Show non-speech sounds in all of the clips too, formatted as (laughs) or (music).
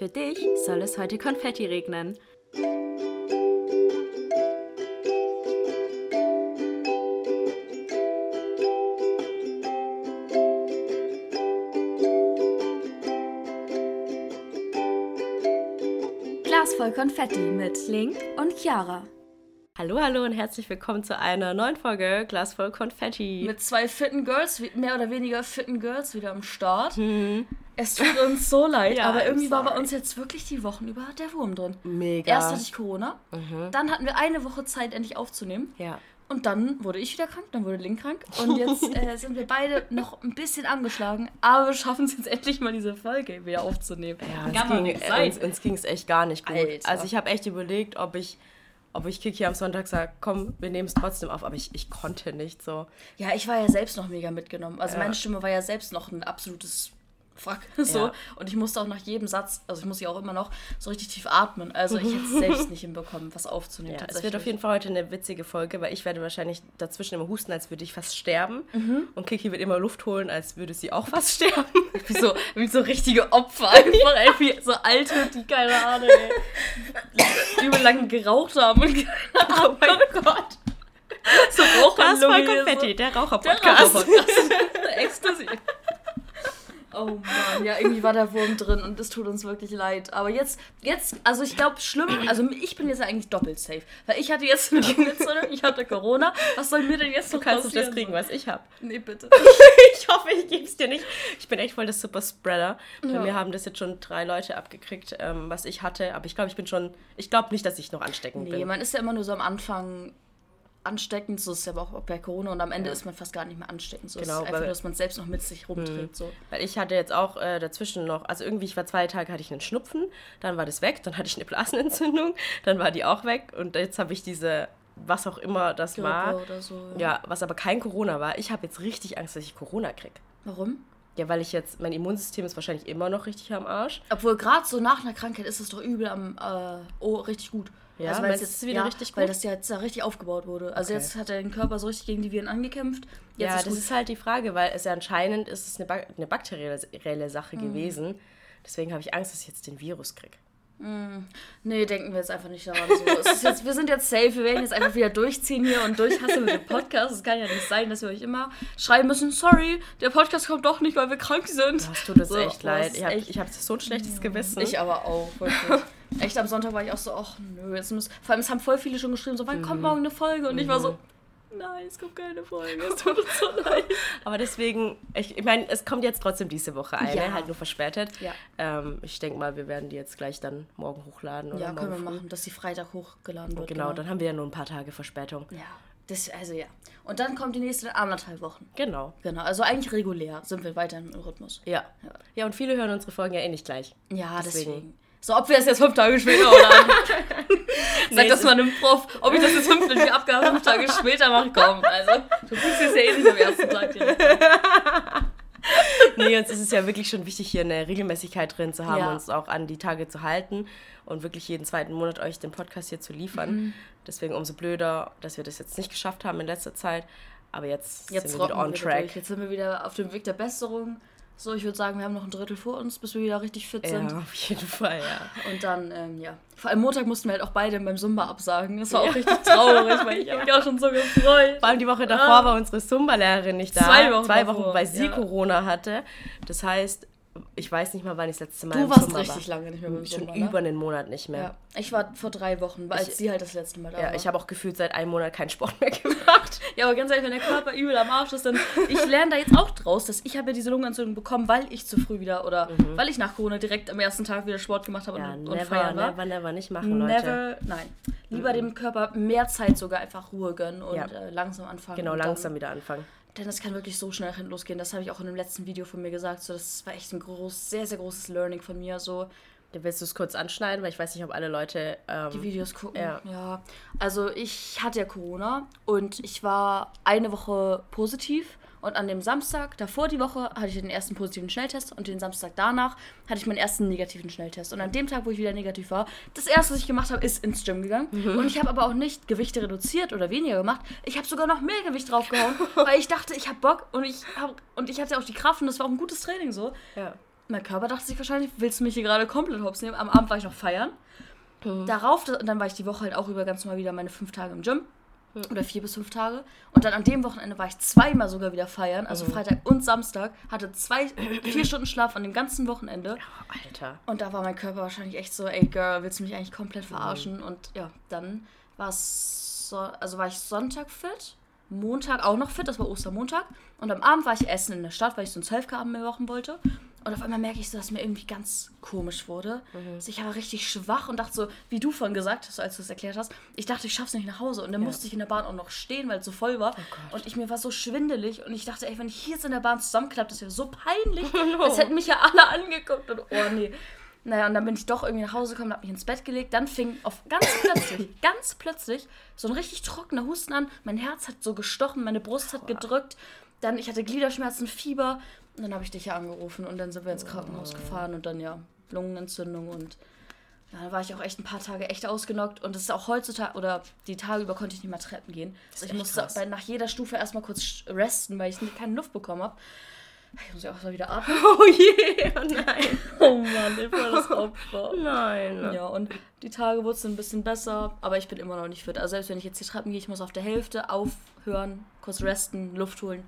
Für dich soll es heute Konfetti regnen. Glas voll Konfetti mit Link und Chiara. Hallo, hallo und herzlich willkommen zu einer neuen Folge Glas voll Konfetti. Mit zwei fitten Girls, mehr oder weniger fitten Girls wieder am Start. Mhm. Es tut uns so leid, ja, aber irgendwie war bei uns jetzt wirklich die Wochen über der Wurm drin. Mega. Erst hatte ich Corona, mhm. dann hatten wir eine Woche Zeit, endlich aufzunehmen. Ja. Und dann wurde ich wieder krank, dann wurde Link krank. Und jetzt (laughs) äh, sind wir beide noch ein bisschen angeschlagen, aber wir schaffen es jetzt endlich mal, diese Folge wieder aufzunehmen. Ja, es ging, äh, uns, uns ging es echt gar nicht gut. Alter. Also ich habe echt überlegt, ob ich ob ich Kiki am Sonntag sage, komm, wir nehmen es trotzdem auf, aber ich, ich konnte nicht so. Ja, ich war ja selbst noch mega mitgenommen. Also ja. meine Stimme war ja selbst noch ein absolutes fuck. (laughs) So. Ja. Und ich musste auch nach jedem Satz, also ich muss ja auch immer noch so richtig tief atmen. Also ich hätte es selbst (laughs) nicht hinbekommen, was aufzunehmen. Ja, es wird auf jeden Fall heute eine witzige Folge, weil ich werde wahrscheinlich dazwischen immer husten, als würde ich fast sterben. Mhm. Und Kiki wird immer Luft holen, als würde sie auch fast sterben. (laughs) wie, so, wie so richtige Opfer einfach, ey, wie so alte, die keine Ahnung, ey, übel lange geraucht haben und keine Ahnung. Oh mein Gott. So Raucher Das war Konfetti, so. der Raucher-Podcast. Der Raucher-Podcast. Exklusiv. Oh Mann, ja, irgendwie war der Wurm drin und es tut uns wirklich leid. Aber jetzt, jetzt, also ich glaube, schlimm, also ich bin jetzt eigentlich doppelt safe. Weil ich hatte jetzt eine Lungenentzündung, ich hatte Corona. Was soll mir denn jetzt noch Du kannst passieren? das kriegen, was ich habe. Nee, bitte. (laughs) ich hoffe, ich gebe es dir nicht. Ich bin echt voll der Super-Spreader. Ja. Bei mir haben das jetzt schon drei Leute abgekriegt, ähm, was ich hatte. Aber ich glaube, ich bin schon, ich glaube nicht, dass ich noch ansteckend nee, bin. Nee, man ist ja immer nur so am Anfang ansteckend, so ist es ja auch bei Corona und am Ende ja. ist man fast gar nicht mehr ansteckend. So genau, ist einfach, dass man es selbst noch mit sich rumträgt. Hm. So. Weil ich hatte jetzt auch äh, dazwischen noch, also irgendwie, ich war zwei Tage, hatte ich einen Schnupfen, dann war das weg, dann hatte ich eine Blasenentzündung, (laughs) dann war die auch weg und jetzt habe ich diese, was auch immer das Grippe war. So, ja. ja, was aber kein Corona war. Ich habe jetzt richtig Angst, dass ich Corona kriege. Warum? Ja, weil ich jetzt, mein Immunsystem ist wahrscheinlich immer noch richtig am Arsch. Obwohl gerade so nach einer Krankheit ist es doch übel am, äh, oh, richtig gut. Ja, also weil es jetzt wieder ja, richtig gut? Weil das ja jetzt da richtig aufgebaut wurde. Also okay. jetzt hat er den Körper so richtig gegen die Viren angekämpft. Jetzt ja, ist das ist halt die Frage, weil es ja anscheinend ist es eine, ba eine bakterielle Sache mhm. gewesen. Deswegen habe ich Angst, dass ich jetzt den Virus kriege. Mm, nee, denken wir jetzt einfach nicht daran. So. Jetzt, wir sind jetzt safe, wir werden jetzt einfach wieder durchziehen hier und durchhassen mit dem Podcast. Es kann ja nicht sein, dass wir euch immer schreiben müssen, sorry, der Podcast kommt doch nicht, weil wir krank sind. Das tut uns so, echt leid. Ich habe hab so ein schlechtes Gewissen. Ich aber auch, wirklich. (laughs) Echt, am Sonntag war ich auch so, ach nö, jetzt muss. Vor allem, es haben voll viele schon geschrieben, so, wann mhm. kommt morgen eine Folge? Und mhm. ich war so, mhm. nein, es kommt keine Folge, (laughs) es tut uns so leid. Aber deswegen, ich, ich meine, es kommt jetzt trotzdem diese Woche eine, ja. halt nur verspätet. Ja. Ähm, ich denke mal, wir werden die jetzt gleich dann morgen hochladen. Oder ja, können wir früh. machen, dass die Freitag hochgeladen wird. Genau, genau, dann haben wir ja nur ein paar Tage Verspätung. Ja. Das, also ja. Und dann kommt die nächste anderthalb Wochen. Genau. Genau. Also eigentlich regulär sind wir weiter im Rhythmus. Ja. Ja, ja und viele hören unsere Folgen ja eh nicht gleich. Ja, deswegen. deswegen. So, ob wir es jetzt fünf Tage später oder. (laughs) Sag das mal einem Prof, ob ich das jetzt fünf, die Abgabe fünf Tage später mache, komm. Also, du kriegst es ja eh nicht am ersten Tag direkt. nee, uns ist es ja wirklich schon wichtig, hier eine Regelmäßigkeit drin zu haben, ja. uns auch an die Tage zu halten und wirklich jeden zweiten Monat euch den Podcast hier zu liefern. Mhm. Deswegen umso blöder, dass wir das jetzt nicht geschafft haben in letzter Zeit. Aber jetzt, jetzt sind wir wieder on track. Durch. Jetzt sind wir wieder auf dem Weg der Besserung. So, ich würde sagen, wir haben noch ein Drittel vor uns, bis wir wieder richtig fit sind. Ja, auf jeden Fall, ja. Und dann, ähm, ja. Vor allem Montag mussten wir halt auch beide beim Zumba absagen. Das war auch richtig traurig, weil ich (laughs) habe mich auch schon so gefreut. Vor allem die Woche davor ah. war unsere Zumba-Lehrerin nicht da. Zwei Wochen Zwei Wochen, davor. weil sie ja. Corona hatte. Das heißt, ich weiß nicht mal, wann ich das letzte Mal Du warst Sommer richtig war. lange nicht mehr beim Schon Sommer, ne? über einen Monat nicht mehr. Ja. Ich war vor drei Wochen, als ich, sie halt das letzte Mal da ja, war. Ja, ich habe auch gefühlt seit einem Monat keinen Sport mehr (laughs) gemacht. ja, aber ganz ehrlich, wenn der Körper übel am Arsch ist, dann... (laughs) Ich lerne da jetzt auch draus, dass ich habe ja diese Lungenentzündung bekommen, weil ich zu früh wieder... Oder mhm. weil ich nach Corona direkt am ersten Tag wieder Sport gemacht habe ja, und, never, und feiern war. never, never nicht machen, Leute. Never, nein. Lieber mhm. dem Körper mehr Zeit sogar einfach Ruhe gönnen und ja. äh, langsam anfangen. Genau, langsam wieder anfangen. Denn das kann wirklich so schnell losgehen. Das habe ich auch in dem letzten Video von mir gesagt. So, das war echt ein groß, sehr, sehr großes Learning von mir. So, da willst du es kurz anschneiden, weil ich weiß nicht, ob alle Leute ähm, die Videos gucken. Ja. ja. Also ich hatte ja Corona und ich war eine Woche positiv und an dem Samstag davor die Woche hatte ich den ersten positiven Schnelltest und den Samstag danach hatte ich meinen ersten negativen Schnelltest. Und an dem Tag, wo ich wieder negativ war, das erste, was ich gemacht habe, ist ins Gym gegangen. Mhm. Und ich habe aber auch nicht Gewichte reduziert oder weniger gemacht. Ich habe sogar noch mehr Gewicht draufgehauen, (laughs) weil ich dachte, ich habe Bock und ich, hab, und ich hatte auch die Kraft und das war auch ein gutes Training so. Ja. mein Körper dachte sich wahrscheinlich, willst du mich hier gerade komplett hops nehmen? Am Abend war ich noch feiern. Mhm. Darauf, dann war ich die Woche halt auch über ganz mal wieder meine fünf Tage im Gym. Mhm. Oder vier bis fünf Tage. Und dann an dem Wochenende war ich zweimal sogar wieder feiern. Also mhm. Freitag und Samstag. Hatte zwei, (clears throat) vier Stunden Schlaf an dem ganzen Wochenende. Ja, Alter. Und da war mein Körper wahrscheinlich echt so, ey Girl, willst du mich eigentlich komplett verarschen? Mhm. Und ja, dann war es so, also war ich Sonntag fit. Montag auch noch fit, das war Ostermontag. Und am Abend war ich essen in der Stadt, weil ich so einen 12K-Abend mehr machen wollte. Und auf einmal merke ich so, dass mir irgendwie ganz komisch wurde. Mhm. Also ich war richtig schwach und dachte so, wie du vorhin gesagt hast, als du es erklärt hast, ich dachte, ich schaff's nicht nach Hause. Und dann ja. musste ich in der Bahn auch noch stehen, weil es so voll war. Oh und ich mir war so schwindelig und ich dachte, ey, wenn ich hier jetzt in der Bahn zusammenklappt, das wäre so peinlich. (laughs) Oh no. hätten mich ja alle angeguckt und oh nee. Naja, und dann bin ich doch irgendwie nach Hause gekommen, hab mich ins Bett gelegt. Dann fing auf ganz plötzlich, (laughs) ganz plötzlich so ein richtig trockener Husten an. Mein Herz hat so gestochen, meine Brust hat gedrückt. Dann, ich hatte Gliederschmerzen, Fieber. Und dann habe ich dich ja angerufen und dann sind wir ins Krankenhaus gefahren und dann ja Lungenentzündung und ja, da war ich auch echt ein paar Tage echt ausgenockt und das ist auch heutzutage oder die Tage über konnte ich nicht mehr Treppen gehen. Also ich musste bei, nach jeder Stufe erstmal kurz resten, weil ich keine Luft bekommen habe. Ich muss ja auch mal wieder atmen. (laughs) Oh je, oh nein. (laughs) oh Mann, ich war das Opfer. (laughs) Nein. Ja, und die Tage wurden ein bisschen besser, aber ich bin immer noch nicht fit. Also selbst wenn ich jetzt die Treppen gehe, ich muss auf der Hälfte aufhören, kurz resten, Luft holen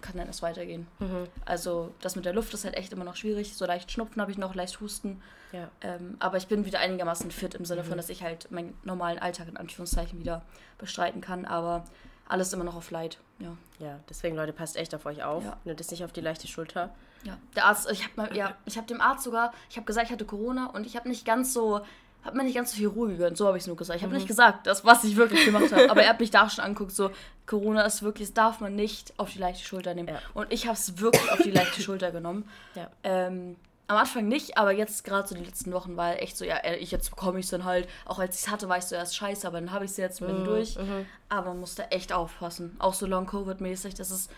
kann dann erst weitergehen. Mhm. Also das mit der Luft ist halt echt immer noch schwierig. So leicht Schnupfen habe ich noch, leicht Husten. Ja. Ähm, aber ich bin wieder einigermaßen fit im Sinne mhm. von, dass ich halt meinen normalen Alltag in Anführungszeichen wieder bestreiten kann. Aber alles immer noch auf Leid. Ja. Ja, deswegen Leute, passt echt auf euch auf. Ja. Nehmt es nicht auf die leichte Schulter. Ja, der Arzt, ich habe ja, ich dem Arzt sogar, ich habe gesagt, ich hatte Corona und ich habe nicht ganz so hat mir nicht ganz so viel Ruhe gegönnt. So habe ich es nur gesagt. Ich habe mhm. nicht gesagt, das, was ich wirklich gemacht habe. Aber er hat mich da schon anguckt, so, Corona ist wirklich, das darf man nicht auf die leichte Schulter nehmen. Ja. Und ich habe es wirklich auf die leichte Schulter genommen. Ja. Ähm, am Anfang nicht, aber jetzt gerade so die letzten Wochen war echt so, ja, ich jetzt bekomme ich es dann halt. Auch als ich es hatte, war ich so erst scheiße, aber dann habe ich es jetzt mit mhm. durch. Mhm. Aber man musste echt aufpassen. Auch so Long-Covid-mäßig, das ist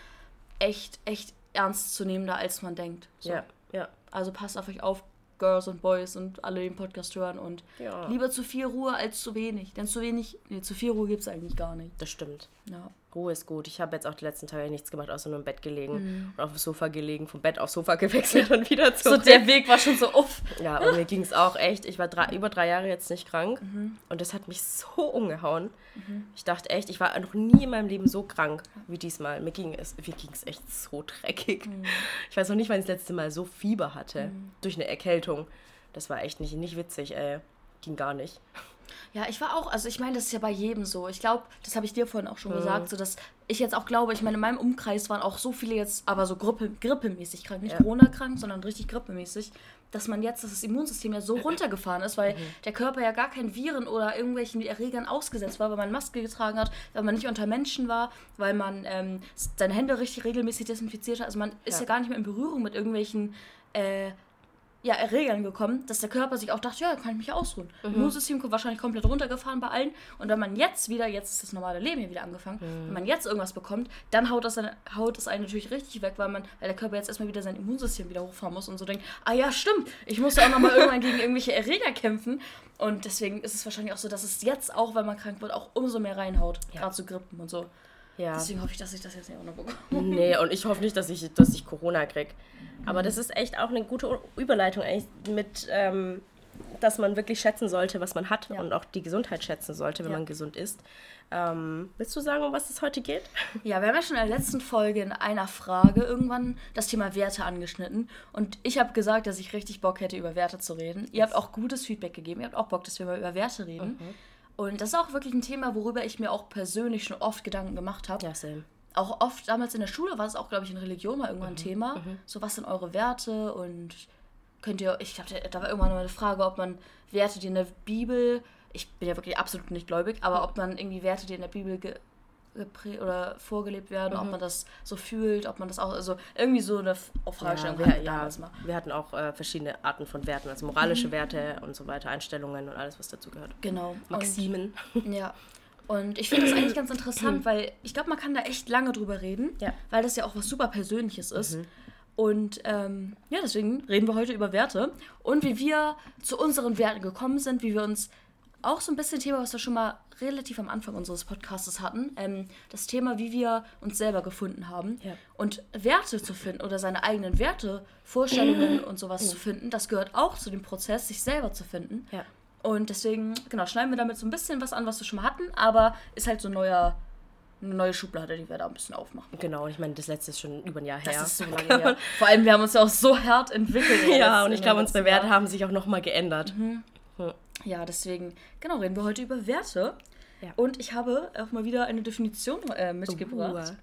echt, echt ernst zu nehmen, da als man denkt. So. Ja, ja. Also passt auf euch auf, Girls und Boys und alle den Podcast hören und ja. lieber zu viel Ruhe als zu wenig. Denn zu wenig, nee, zu viel Ruhe gibt es eigentlich gar nicht. Das stimmt. Ja. Ruhe ist gut. Ich habe jetzt auch die letzten Tage nichts gemacht, außer nur im Bett gelegen mhm. und auf dem Sofa gelegen, vom Bett aufs Sofa (laughs) gewechselt und wieder zurück. So der Weg war schon so uff. Ja, und mir ging es auch echt. Ich war drei, über drei Jahre jetzt nicht krank mhm. und das hat mich so umgehauen. Mhm. Ich dachte echt, ich war noch nie in meinem Leben so krank wie diesmal. Mir ging es, mir ging es echt so dreckig. Mhm. Ich weiß noch nicht, wann ich das letzte Mal so Fieber hatte mhm. durch eine Erkältung. Das war echt nicht, nicht witzig, ey. Ging gar nicht. Ja, ich war auch, also ich meine, das ist ja bei jedem so. Ich glaube, das habe ich dir vorhin auch schon mhm. gesagt, so dass ich jetzt auch glaube, ich meine, in meinem Umkreis waren auch so viele jetzt, aber so Grippe, grippemäßig krank, nicht ja. Corona-krank, sondern richtig grippemäßig, dass man jetzt, dass das Immunsystem ja so runtergefahren ist, weil mhm. der Körper ja gar keinen Viren oder irgendwelchen Erregern ausgesetzt war, weil man Maske getragen hat, weil man nicht unter Menschen war, weil man ähm, seine Hände richtig regelmäßig desinfiziert hat. Also man ist ja, ja gar nicht mehr in Berührung mit irgendwelchen äh, ja, Erregern gekommen, dass der Körper sich auch dachte, ja, kann ich mich ausruhen. Mhm. Immunsystem wahrscheinlich komplett runtergefahren bei allen. Und wenn man jetzt wieder, jetzt ist das normale Leben hier wieder angefangen, mhm. wenn man jetzt irgendwas bekommt, dann haut das, haut das einen natürlich richtig weg, weil man, weil der Körper jetzt erstmal wieder sein Immunsystem wieder hochfahren muss und so denkt, ah ja, stimmt, ich muss ja auch nochmal irgendwann gegen irgendwelche Erreger kämpfen. Und deswegen ist es wahrscheinlich auch so, dass es jetzt auch, wenn man krank wird, auch umso mehr reinhaut. Ja. Gerade zu Grippen und so. Ja. Deswegen hoffe ich, dass ich das jetzt nicht auch noch bekomme. Nee, und ich hoffe nicht, dass ich, dass ich Corona kriege. Aber das ist echt auch eine gute Überleitung eigentlich mit, ähm, dass man wirklich schätzen sollte, was man hat ja. und auch die Gesundheit schätzen sollte, wenn ja. man gesund ist. Ähm, willst du sagen, um was es heute geht? (laughs) Ja, wir haben ja schon in der letzten Folge in einer Frage irgendwann das Thema Werte angeschnitten. Und ich habe gesagt, dass ich richtig Bock hätte, über Werte zu reden. Ihr habt auch gutes Feedback gegeben. Ihr habt auch Bock, dass wir mal über Werte reden. Mhm. Und das ist auch wirklich ein Thema, worüber ich mir auch persönlich schon oft Gedanken gemacht habe. Ja, same auch oft damals in der Schule war es auch, glaube ich, in Religion mal irgendwann ein mhm. Thema. Mhm. So, was sind eure Werte und könnt ihr, ich glaube, da war irgendwann mal eine Frage, ob man Werte, die in der Bibel, ich bin ja wirklich absolut nicht gläubig, aber ob man irgendwie Werte, die in der Bibel oder vorgelebt werden, mhm. ob man das so fühlt, ob man das auch, also irgendwie so eine Fragestellung ja, wir, ja, mal. Wir hatten auch äh, verschiedene Arten von Werten, also moralische mhm. Werte und so weiter, Einstellungen und alles, was dazu gehört. Genau. Maximen. Und, (laughs) ja, und ich finde das eigentlich ganz interessant, (clears throat) weil ich glaube, man kann da echt lange drüber reden, ja. weil das ja auch was super Persönliches ist. Mhm. Und ähm, ja, deswegen reden wir heute über Werte und wie wir zu unseren Werten gekommen sind, wie wir uns auch so ein bisschen Thema, was wir schon mal relativ am Anfang unseres Podcasts hatten. Ähm, das Thema, wie wir uns selber gefunden haben. Ja. Und Werte zu finden oder seine eigenen Werte, Vorstellungen und sowas zu finden, das gehört auch zu dem Prozess, sich selber zu finden. Ja. Und deswegen, genau, schneiden wir damit so ein bisschen was an, was wir schon mal hatten, aber ist halt so ein neuer eine neue Schublade, die wir da ein bisschen aufmachen. Genau, ich meine, das letzte ist schon über ein Jahr her. Das ist so lange her. Vor allem, wir haben uns ja auch so hart entwickelt. (laughs) ja, und ich glaube, unsere Werte haben sich auch nochmal geändert. Mhm. Ja, deswegen, genau, reden wir heute über Werte. Ja. Und ich habe auch mal wieder eine Definition äh, mitgebracht. Uh.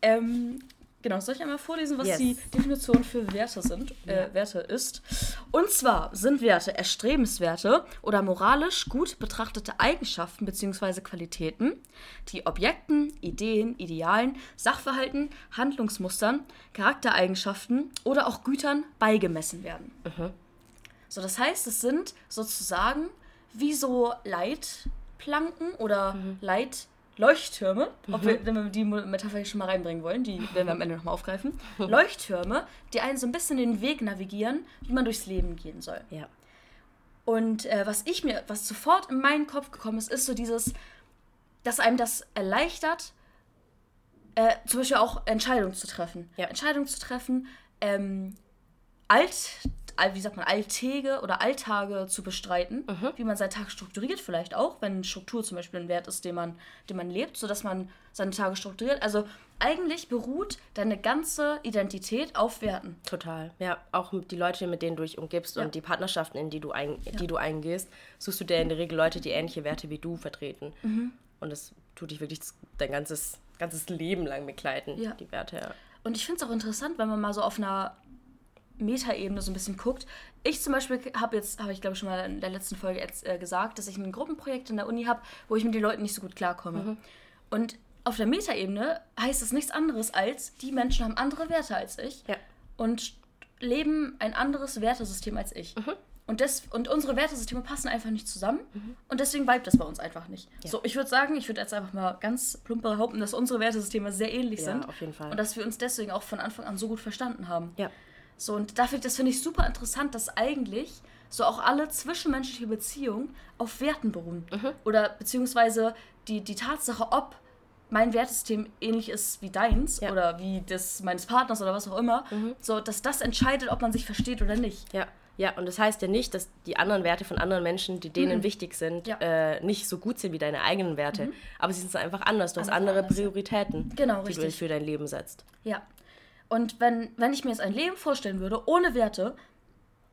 Ähm, Genau, soll ich einmal vorlesen, was yes. die Definition für Werte sind, äh, ja. Werte ist? Und zwar sind Werte erstrebenswerte oder moralisch gut betrachtete Eigenschaften bzw. Qualitäten, die Objekten, Ideen, Idealen, Sachverhalten, Handlungsmustern, Charaktereigenschaften oder auch Gütern beigemessen werden. Mhm. So, das heißt, es sind sozusagen wie so Leitplanken oder mhm. Leit Leuchttürme, mhm. ob wir, wenn wir die Metapher hier schon mal reinbringen wollen, die (laughs) werden wir am Ende nochmal aufgreifen. Leuchttürme, die einen so ein bisschen den Weg navigieren, wie man durchs Leben gehen soll. Ja. Und äh, was ich mir, was sofort in meinen Kopf gekommen ist, ist so dieses, dass einem das erleichtert, äh, zum Beispiel auch Entscheidungen zu treffen. Ja. Entscheidungen zu treffen, ähm, alt, wie sagt man, Alltäge oder Alltage zu bestreiten, mhm. wie man seinen Tag strukturiert vielleicht auch, wenn Struktur zum Beispiel ein Wert ist, den man, den man lebt, sodass man seine Tage strukturiert. Also eigentlich beruht deine ganze Identität auf Werten. Total. Ja, auch die Leute, mit denen du dich umgibst ja. und die Partnerschaften, in die du, ein, ja. die du eingehst, suchst du dir in der Regel Leute, die ähnliche Werte wie du vertreten. Mhm. Und das tut dich wirklich dein ganzes, ganzes Leben lang begleiten, ja. die Werte. Ja. Und ich finde es auch interessant, wenn man mal so auf einer Metaebene so ein bisschen guckt. Ich zum Beispiel habe jetzt, habe ich glaube schon mal in der letzten Folge jetzt, äh, gesagt, dass ich ein Gruppenprojekt in der Uni habe, wo ich mit den Leuten nicht so gut klarkomme. Mhm. Und auf der Metaebene heißt es nichts anderes als, die Menschen haben andere Werte als ich ja. und leben ein anderes Wertesystem als ich. Mhm. Und, das, und unsere Wertesysteme passen einfach nicht zusammen. Mhm. Und deswegen vibet das bei uns einfach nicht. Ja. So, ich würde sagen, ich würde jetzt einfach mal ganz plump behaupten, dass unsere Wertesysteme sehr ähnlich ja, sind. auf jeden Fall. Und dass wir uns deswegen auch von Anfang an so gut verstanden haben. Ja. So, und dafür, das finde ich super interessant, dass eigentlich so auch alle zwischenmenschliche Beziehungen auf Werten beruhen. Mhm. Oder beziehungsweise die, die Tatsache, ob mein Wertesystem ähnlich ist wie deins ja. oder wie das meines Partners oder was auch immer, mhm. so dass das entscheidet, ob man sich versteht oder nicht. Ja. Ja, und das heißt ja nicht, dass die anderen Werte von anderen Menschen, die denen mhm. wichtig sind, ja. äh, nicht so gut sind wie deine eigenen Werte. Mhm. Aber sie sind einfach anders. Du anders hast andere anders, Prioritäten, genau, die du für dein Leben setzt. Ja, und wenn, wenn ich mir jetzt ein Leben vorstellen würde, ohne Werte,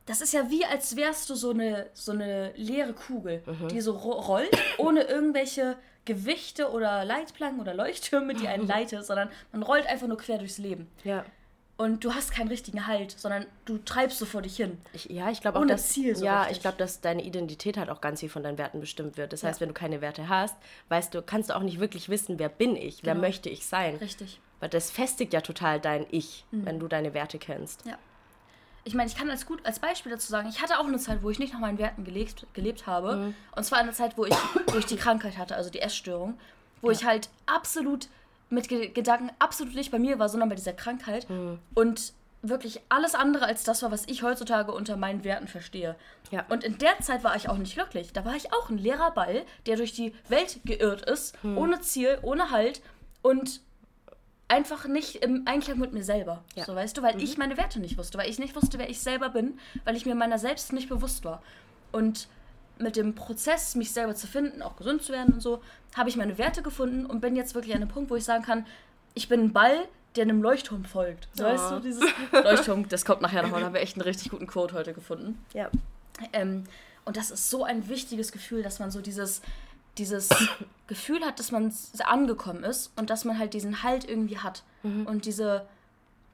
das ist ja wie, als wärst du so eine, so eine leere Kugel, mhm. die so rollt, ohne irgendwelche Gewichte oder Leitplanken oder Leuchttürme, die einen (laughs) leiten, sondern man rollt einfach nur quer durchs Leben. Ja. Und du hast keinen richtigen Halt, sondern du treibst so vor dich hin. Ich, ja, ich glaube auch, dass, Ziel so ja, richtig. ich glaube, dass deine Identität halt auch ganz viel von deinen Werten bestimmt wird. Das ja. heißt, wenn du keine Werte hast, weißt du, kannst du auch nicht wirklich wissen, wer bin ich, genau. wer möchte ich sein. Richtig. Weil das festigt ja total dein Ich, mhm. wenn du deine Werte kennst. Ja. Ich meine, ich kann als gut als Beispiel dazu sagen, ich hatte auch eine Zeit, wo ich nicht nach meinen Werten gelebt, gelebt habe. Mhm. Und zwar eine Zeit, wo ich, (coughs) wo ich die Krankheit hatte, also die Essstörung, wo ja. ich halt absolut mit Ge Gedanken absolut nicht bei mir war, sondern bei dieser Krankheit. Mhm. Und wirklich alles andere als das war, was ich heutzutage unter meinen Werten verstehe. Ja. Und in der Zeit war ich auch nicht glücklich. Da war ich auch ein leerer Ball, der durch die Welt geirrt ist, mhm. ohne Ziel, ohne Halt und einfach nicht im Einklang mit mir selber. Ja. So weißt du, weil mhm. ich meine Werte nicht wusste, weil ich nicht wusste, wer ich selber bin, weil ich mir meiner selbst nicht bewusst war. Und mit dem Prozess, mich selber zu finden, auch gesund zu werden und so, habe ich meine Werte gefunden und bin jetzt wirklich an einem Punkt, wo ich sagen kann, ich bin ein Ball, der einem Leuchtturm folgt. So, oh. Weißt du, dieses (laughs) Leuchtturm, das kommt nachher nochmal, da haben wir echt einen richtig guten Quote heute gefunden. Ja. Ähm, und das ist so ein wichtiges Gefühl, dass man so dieses, dieses Gefühl hat, dass man angekommen ist und dass man halt diesen Halt irgendwie hat. Mhm. Und diese,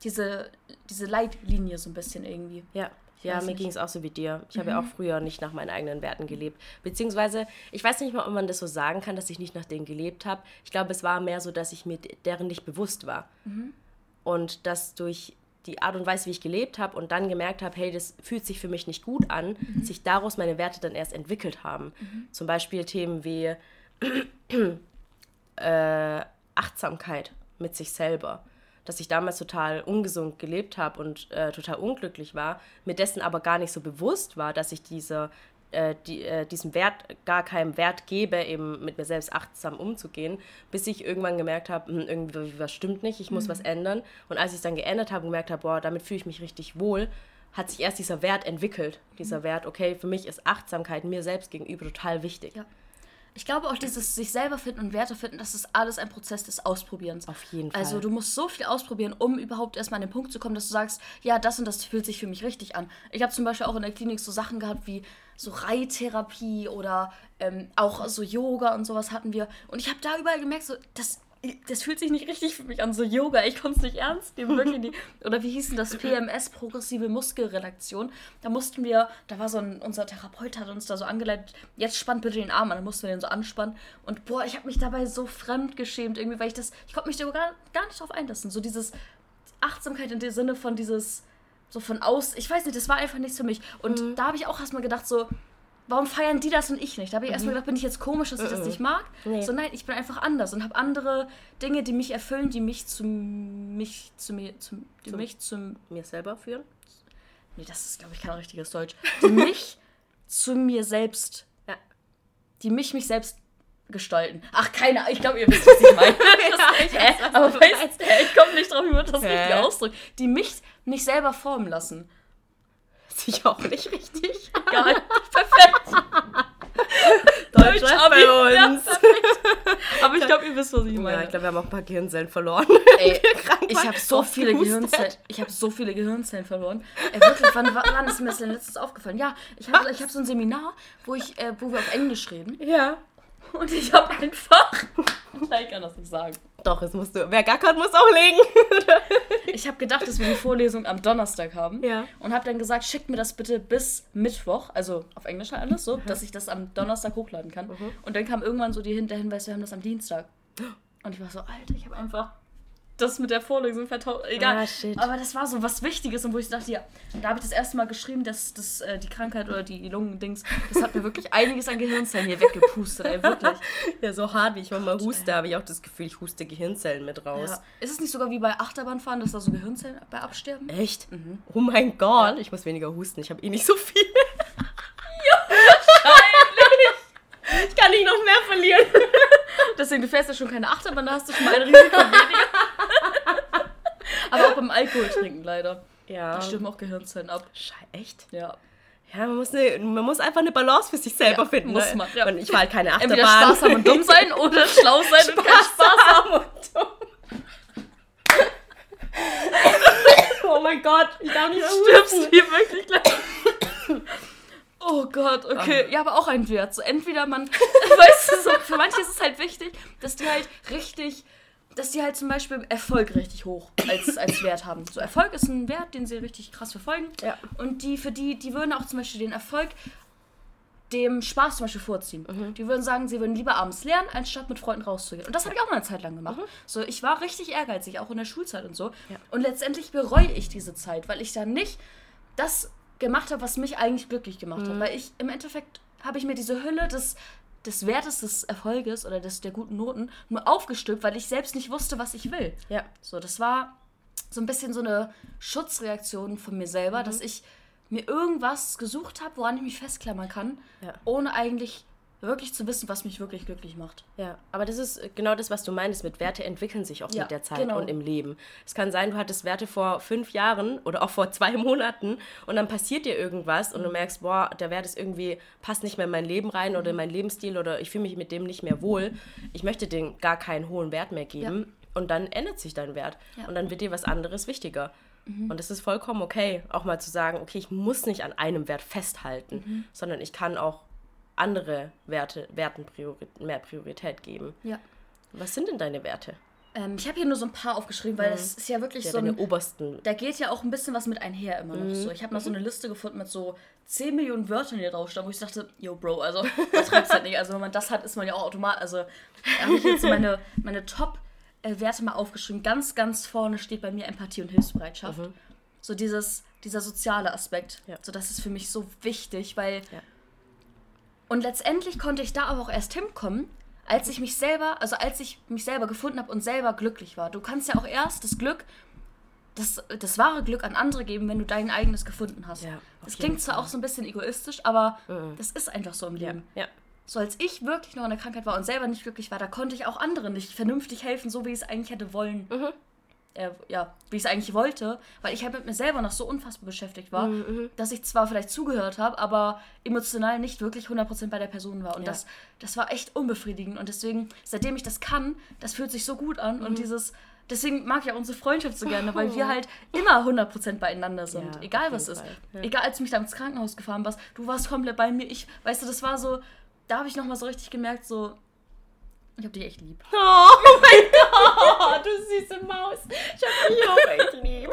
diese, diese Leitlinie so ein bisschen irgendwie. Ja. ja, mir ging es auch so wie dir. Ich mhm. habe ja auch früher nicht nach meinen eigenen Werten gelebt. Beziehungsweise, ich weiß nicht mal, ob man das so sagen kann, dass ich nicht nach denen gelebt habe. Ich glaube, es war mehr so, dass ich mir deren nicht bewusst war. Mhm. Und dass durch die Art und Weise, wie ich gelebt habe und dann gemerkt habe, hey, das fühlt sich für mich nicht gut an, mhm. sich daraus meine Werte dann erst entwickelt haben. Mhm. Zum Beispiel Themen wie äh, Achtsamkeit mit sich selber. Dass ich damals total ungesund gelebt habe und äh, total unglücklich war, mir dessen aber gar nicht so bewusst war, dass ich diese äh, die, äh, diesem Wert gar keinen Wert gebe, eben mit mir selbst achtsam umzugehen, bis ich irgendwann gemerkt habe, hm, irgendwie was stimmt nicht, ich muss mhm. was ändern. Und als ich es dann geändert habe und gemerkt habe, boah, damit fühle ich mich richtig wohl, hat sich erst dieser Wert entwickelt. Dieser mhm. Wert, okay, für mich ist Achtsamkeit mir selbst gegenüber total wichtig. Ja. Ich glaube auch dieses sich selber finden und Werte finden, das ist alles ein Prozess des Ausprobierens. Auf jeden Fall. Also du musst so viel ausprobieren, um überhaupt erstmal an den Punkt zu kommen, dass du sagst, ja, das und das fühlt sich für mich richtig an. Ich habe zum Beispiel auch in der Klinik so Sachen gehabt wie so Reittherapie oder ähm, auch so Yoga und sowas hatten wir. Und ich habe da überall gemerkt, so, das das fühlt sich nicht richtig für mich an, so Yoga. Ich konnte es nicht ernst nehmen, wirklich nicht. Oder wie hieß denn das? PMS, progressive Muskelrelaktion. Da mussten wir, da war so ein, unser Therapeut hat uns da so angeleitet, jetzt spannt bitte den Arm an, dann mussten wir den so anspannen. Und boah, ich habe mich dabei so fremd geschämt, irgendwie, weil ich das, ich konnte mich da gar, gar nicht drauf einlassen. So dieses Achtsamkeit in dem Sinne von dieses, so von aus, ich weiß nicht, das war einfach nichts für mich. Und mhm. da habe ich auch erstmal gedacht, so, warum feiern die das und ich nicht? Da habe ich mhm. erstmal gedacht, bin ich jetzt komisch, dass ich das nicht mag? Nee. So nein, ich bin einfach anders und habe andere Dinge, die mich erfüllen, die mich zu mich zu mir zu, die zu mich zu mir selber führen. Nee, das ist glaube ich kein richtiges Deutsch. Die (laughs) mich zu mir selbst ja. die mich mich selbst gestalten. Ach, keine Ahnung, ich glaube, ihr wisst, was ich meine. (laughs) ja, ich weiß, aber weißt, ich komme nicht drauf, wie man das richtig ausdrückt. Die mich nicht selber formen lassen sich auch nicht richtig. (laughs) Geil. Perfekt. Deutsch bei uns. Ja, Aber ich glaube, ihr wisst, was ich meine. Ja, ich glaube, wir haben auch ein paar Gehirnzellen verloren. (laughs) Ey, ich habe so viele Gehirnzellen. Ich habe so viele Gehirnzellen verloren. Ey, wirklich, wann, wann ist mir das denn letztes aufgefallen? Ja, ich habe ich hab so ein Seminar, wo ich, äh, wo wir auf Englisch reden. Ja. Und ich habe einfach. ich kann das nicht sagen. Doch, es musst du. Wer gackert, muss auch legen. (laughs) ich habe gedacht, dass wir die Vorlesung am Donnerstag haben. Ja. Und habe dann gesagt, schickt mir das bitte bis Mittwoch, also auf Englisch halt alles so, mhm. dass ich das am Donnerstag hochladen kann. Mhm. Und dann kam irgendwann so die Hinweis, wir haben das am Dienstag. Und ich war so, Alter, ich habe einfach das mit der Vorlesung vertauscht. Egal. Ah, aber das war so was Wichtiges und wo ich dachte, ja, da habe ich das erste Mal geschrieben, dass, dass äh, die Krankheit oder die Lungendings, das hat mir wirklich einiges an Gehirnzellen hier weggepustet, ey, wirklich. (laughs) Ja, so hart, wie ich manchmal huste, habe ich auch das Gefühl, ich huste Gehirnzellen mit raus. Ja. Ist es nicht sogar wie bei Achterbahnfahren, dass da so Gehirnzellen bei absterben? Echt? Mhm. Oh mein Gott, ich muss weniger husten, ich habe eh nicht so viel. ja, wahrscheinlich. Ich kann nicht noch mehr verlieren. (laughs) Deswegen, du fährst ja schon keine Achterbahn, da hast du schon mal ein Risiko weniger. (laughs) Aber auch beim Alkohol trinken leider. Ja. Da stimmen auch Gehirnzellen ab. Scheiße, echt? Ja. Ja, man muss, eine, man muss einfach eine Balance für sich selber ja, finden. Muss ne? man. Ja. Und ich war halt keine Achterbahn. Entweder (laughs) Spaß haben und dumm sein oder schlau sein Spaß und keinen Spaß haben und dumm. oh mein Gott, ich darf nicht Stirbst hier wirklich gleich. Oh Gott, okay. Oh. Ja, aber auch ein Wert. So entweder man, (laughs) weißt du, so, für manche ist es halt wichtig, dass die halt richtig dass die halt zum Beispiel Erfolg richtig hoch als, als Wert haben. So Erfolg ist ein Wert, den sie richtig krass verfolgen. Ja. Und die für die, die würden auch zum Beispiel den Erfolg dem Spaß zum Beispiel vorziehen. Mhm. Die würden sagen, sie würden lieber abends lernen, anstatt mit Freunden rauszugehen. Und das habe ich auch mal eine Zeit lang gemacht. Mhm. So, ich war richtig ehrgeizig, auch in der Schulzeit und so. Ja. Und letztendlich bereue ich diese Zeit, weil ich dann nicht das gemacht habe, was mich eigentlich glücklich gemacht mhm. hat. Weil ich im Endeffekt habe ich mir diese Hülle des des Wertes des Erfolges oder des, der guten Noten nur aufgestülpt, weil ich selbst nicht wusste, was ich will. Ja. So, das war so ein bisschen so eine Schutzreaktion von mir selber, mhm. dass ich mir irgendwas gesucht habe, woran ich mich festklammern kann, ja. ohne eigentlich wirklich zu wissen, was mich wirklich glücklich macht. Ja, aber das ist genau das, was du meinst. Mit Werte entwickeln sich auch ja, mit der Zeit genau. und im Leben. Es kann sein, du hattest Werte vor fünf Jahren oder auch vor zwei (laughs) Monaten und dann passiert dir irgendwas und du merkst, boah, der Wert ist irgendwie, passt nicht mehr in mein Leben rein oder in meinen Lebensstil oder ich fühle mich mit dem nicht mehr wohl. Ich möchte dem gar keinen hohen Wert mehr geben. Ja. Und dann ändert sich dein Wert. Ja. Und dann wird dir was anderes wichtiger. Mhm. Und es ist vollkommen okay, auch mal zu sagen, okay, ich muss nicht an einem Wert festhalten, mhm. sondern ich kann auch andere Werte, Werten Priori mehr Priorität geben. Ja. Was sind denn deine Werte? Ähm, ich habe hier nur so ein paar aufgeschrieben, weil mhm. das ist ja wirklich ja, so ein... obersten... Da geht ja auch ein bisschen was mit einher immer noch mhm. so. Ich habe mal so eine Liste gefunden mit so 10 Millionen Wörtern, die drauf standen, wo ich dachte, yo, Bro, also (laughs) das treibst halt nicht. Also wenn man das hat, ist man ja auch automatisch... Also da habe ich jetzt meine, meine Top-Werte mal aufgeschrieben. Ganz, ganz vorne steht bei mir Empathie und Hilfsbereitschaft. Mhm. So dieses, dieser soziale Aspekt. Ja. So das ist für mich so wichtig, weil... Ja und letztendlich konnte ich da aber auch erst hinkommen, als ich mich selber, also als ich mich selber gefunden habe und selber glücklich war. Du kannst ja auch erst das Glück das, das wahre Glück an andere geben, wenn du dein eigenes gefunden hast. Ja, das klingt zwar auch so ein bisschen egoistisch, aber mhm. das ist einfach so im Leben. Ja. ja. So als ich wirklich noch in der Krankheit war und selber nicht glücklich war, da konnte ich auch anderen nicht vernünftig helfen, so wie ich es eigentlich hätte wollen. Mhm. Äh, ja, wie ich es eigentlich wollte, weil ich halt mit mir selber noch so unfassbar beschäftigt war, mhm. mhm. dass ich zwar vielleicht zugehört habe, aber emotional nicht wirklich 100% bei der Person war. Und ja. das, das war echt unbefriedigend. Und deswegen, seitdem ich das kann, das fühlt sich so gut an. Mhm. Und dieses, deswegen mag ich auch unsere Freundschaft so gerne, weil wir (laughs) halt immer 100% beieinander sind. Ja, egal was ist. Ja. Egal, als du mich da ins Krankenhaus gefahren warst, du warst komplett bei mir. Ich, weißt du, das war so, da habe ich nochmal so richtig gemerkt, so, ich hab dich echt lieb. Oh, mein Gott, du süße Maus. Ich hab dich auch echt lieb.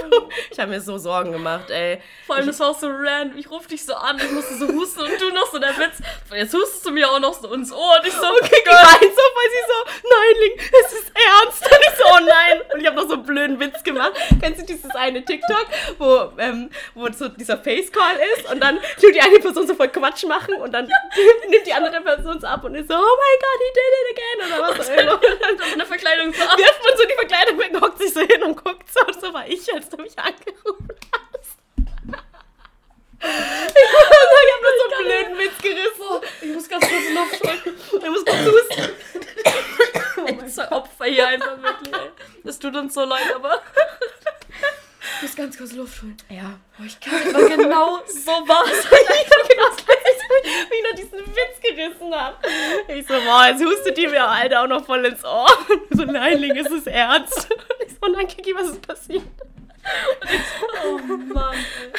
Ich habe mir so Sorgen gemacht, ey. Vor allem, ich, das war auch so random. Ich rufe dich so an, ich musste so husten und du noch so der Witz. Jetzt hustest du mir auch noch so ins Ohr und ich so, okay, gemeint so, weil sie so, nein, Ling, es ist ernst. Und ich so, oh nein. Und ich habe noch so einen blöden Witz gemacht. Kennst du dieses eine TikTok, wo, ähm, wo so dieser Face-Call ist und dann tut die eine Person so voll Quatsch machen und dann (laughs) nimmt die andere Person es ab und ist so, oh my God, he did it again. Oder was. Und dann so eine Verkleidung so ab. Wirft man so die Verkleidung weg, hockt sich so hin und guckt so. Und so war ich, als du mich angerufen hast. (laughs) ich hab nur so einen blöden Witz gerissen. Ich muss ganz kurz Luft (laughs) holen. Ich muss kurz husten. (laughs) Oh Echt Opfer hier einfach wirklich. Das tut uns so leid, aber... Ich (laughs) muss ganz kurz Luft holen. Ja. Oh, ich kann nicht mal (laughs) genau so (laughs) was. ich hab gedacht, wie ich noch diesen Witz gerissen habe. Ich so, boah, jetzt hustet die mir, Alter, auch noch voll ins Ohr. so, nein, Ling, ist es ernst? ich so, nein, Kiki, was ist passiert? Oh Mann, ey.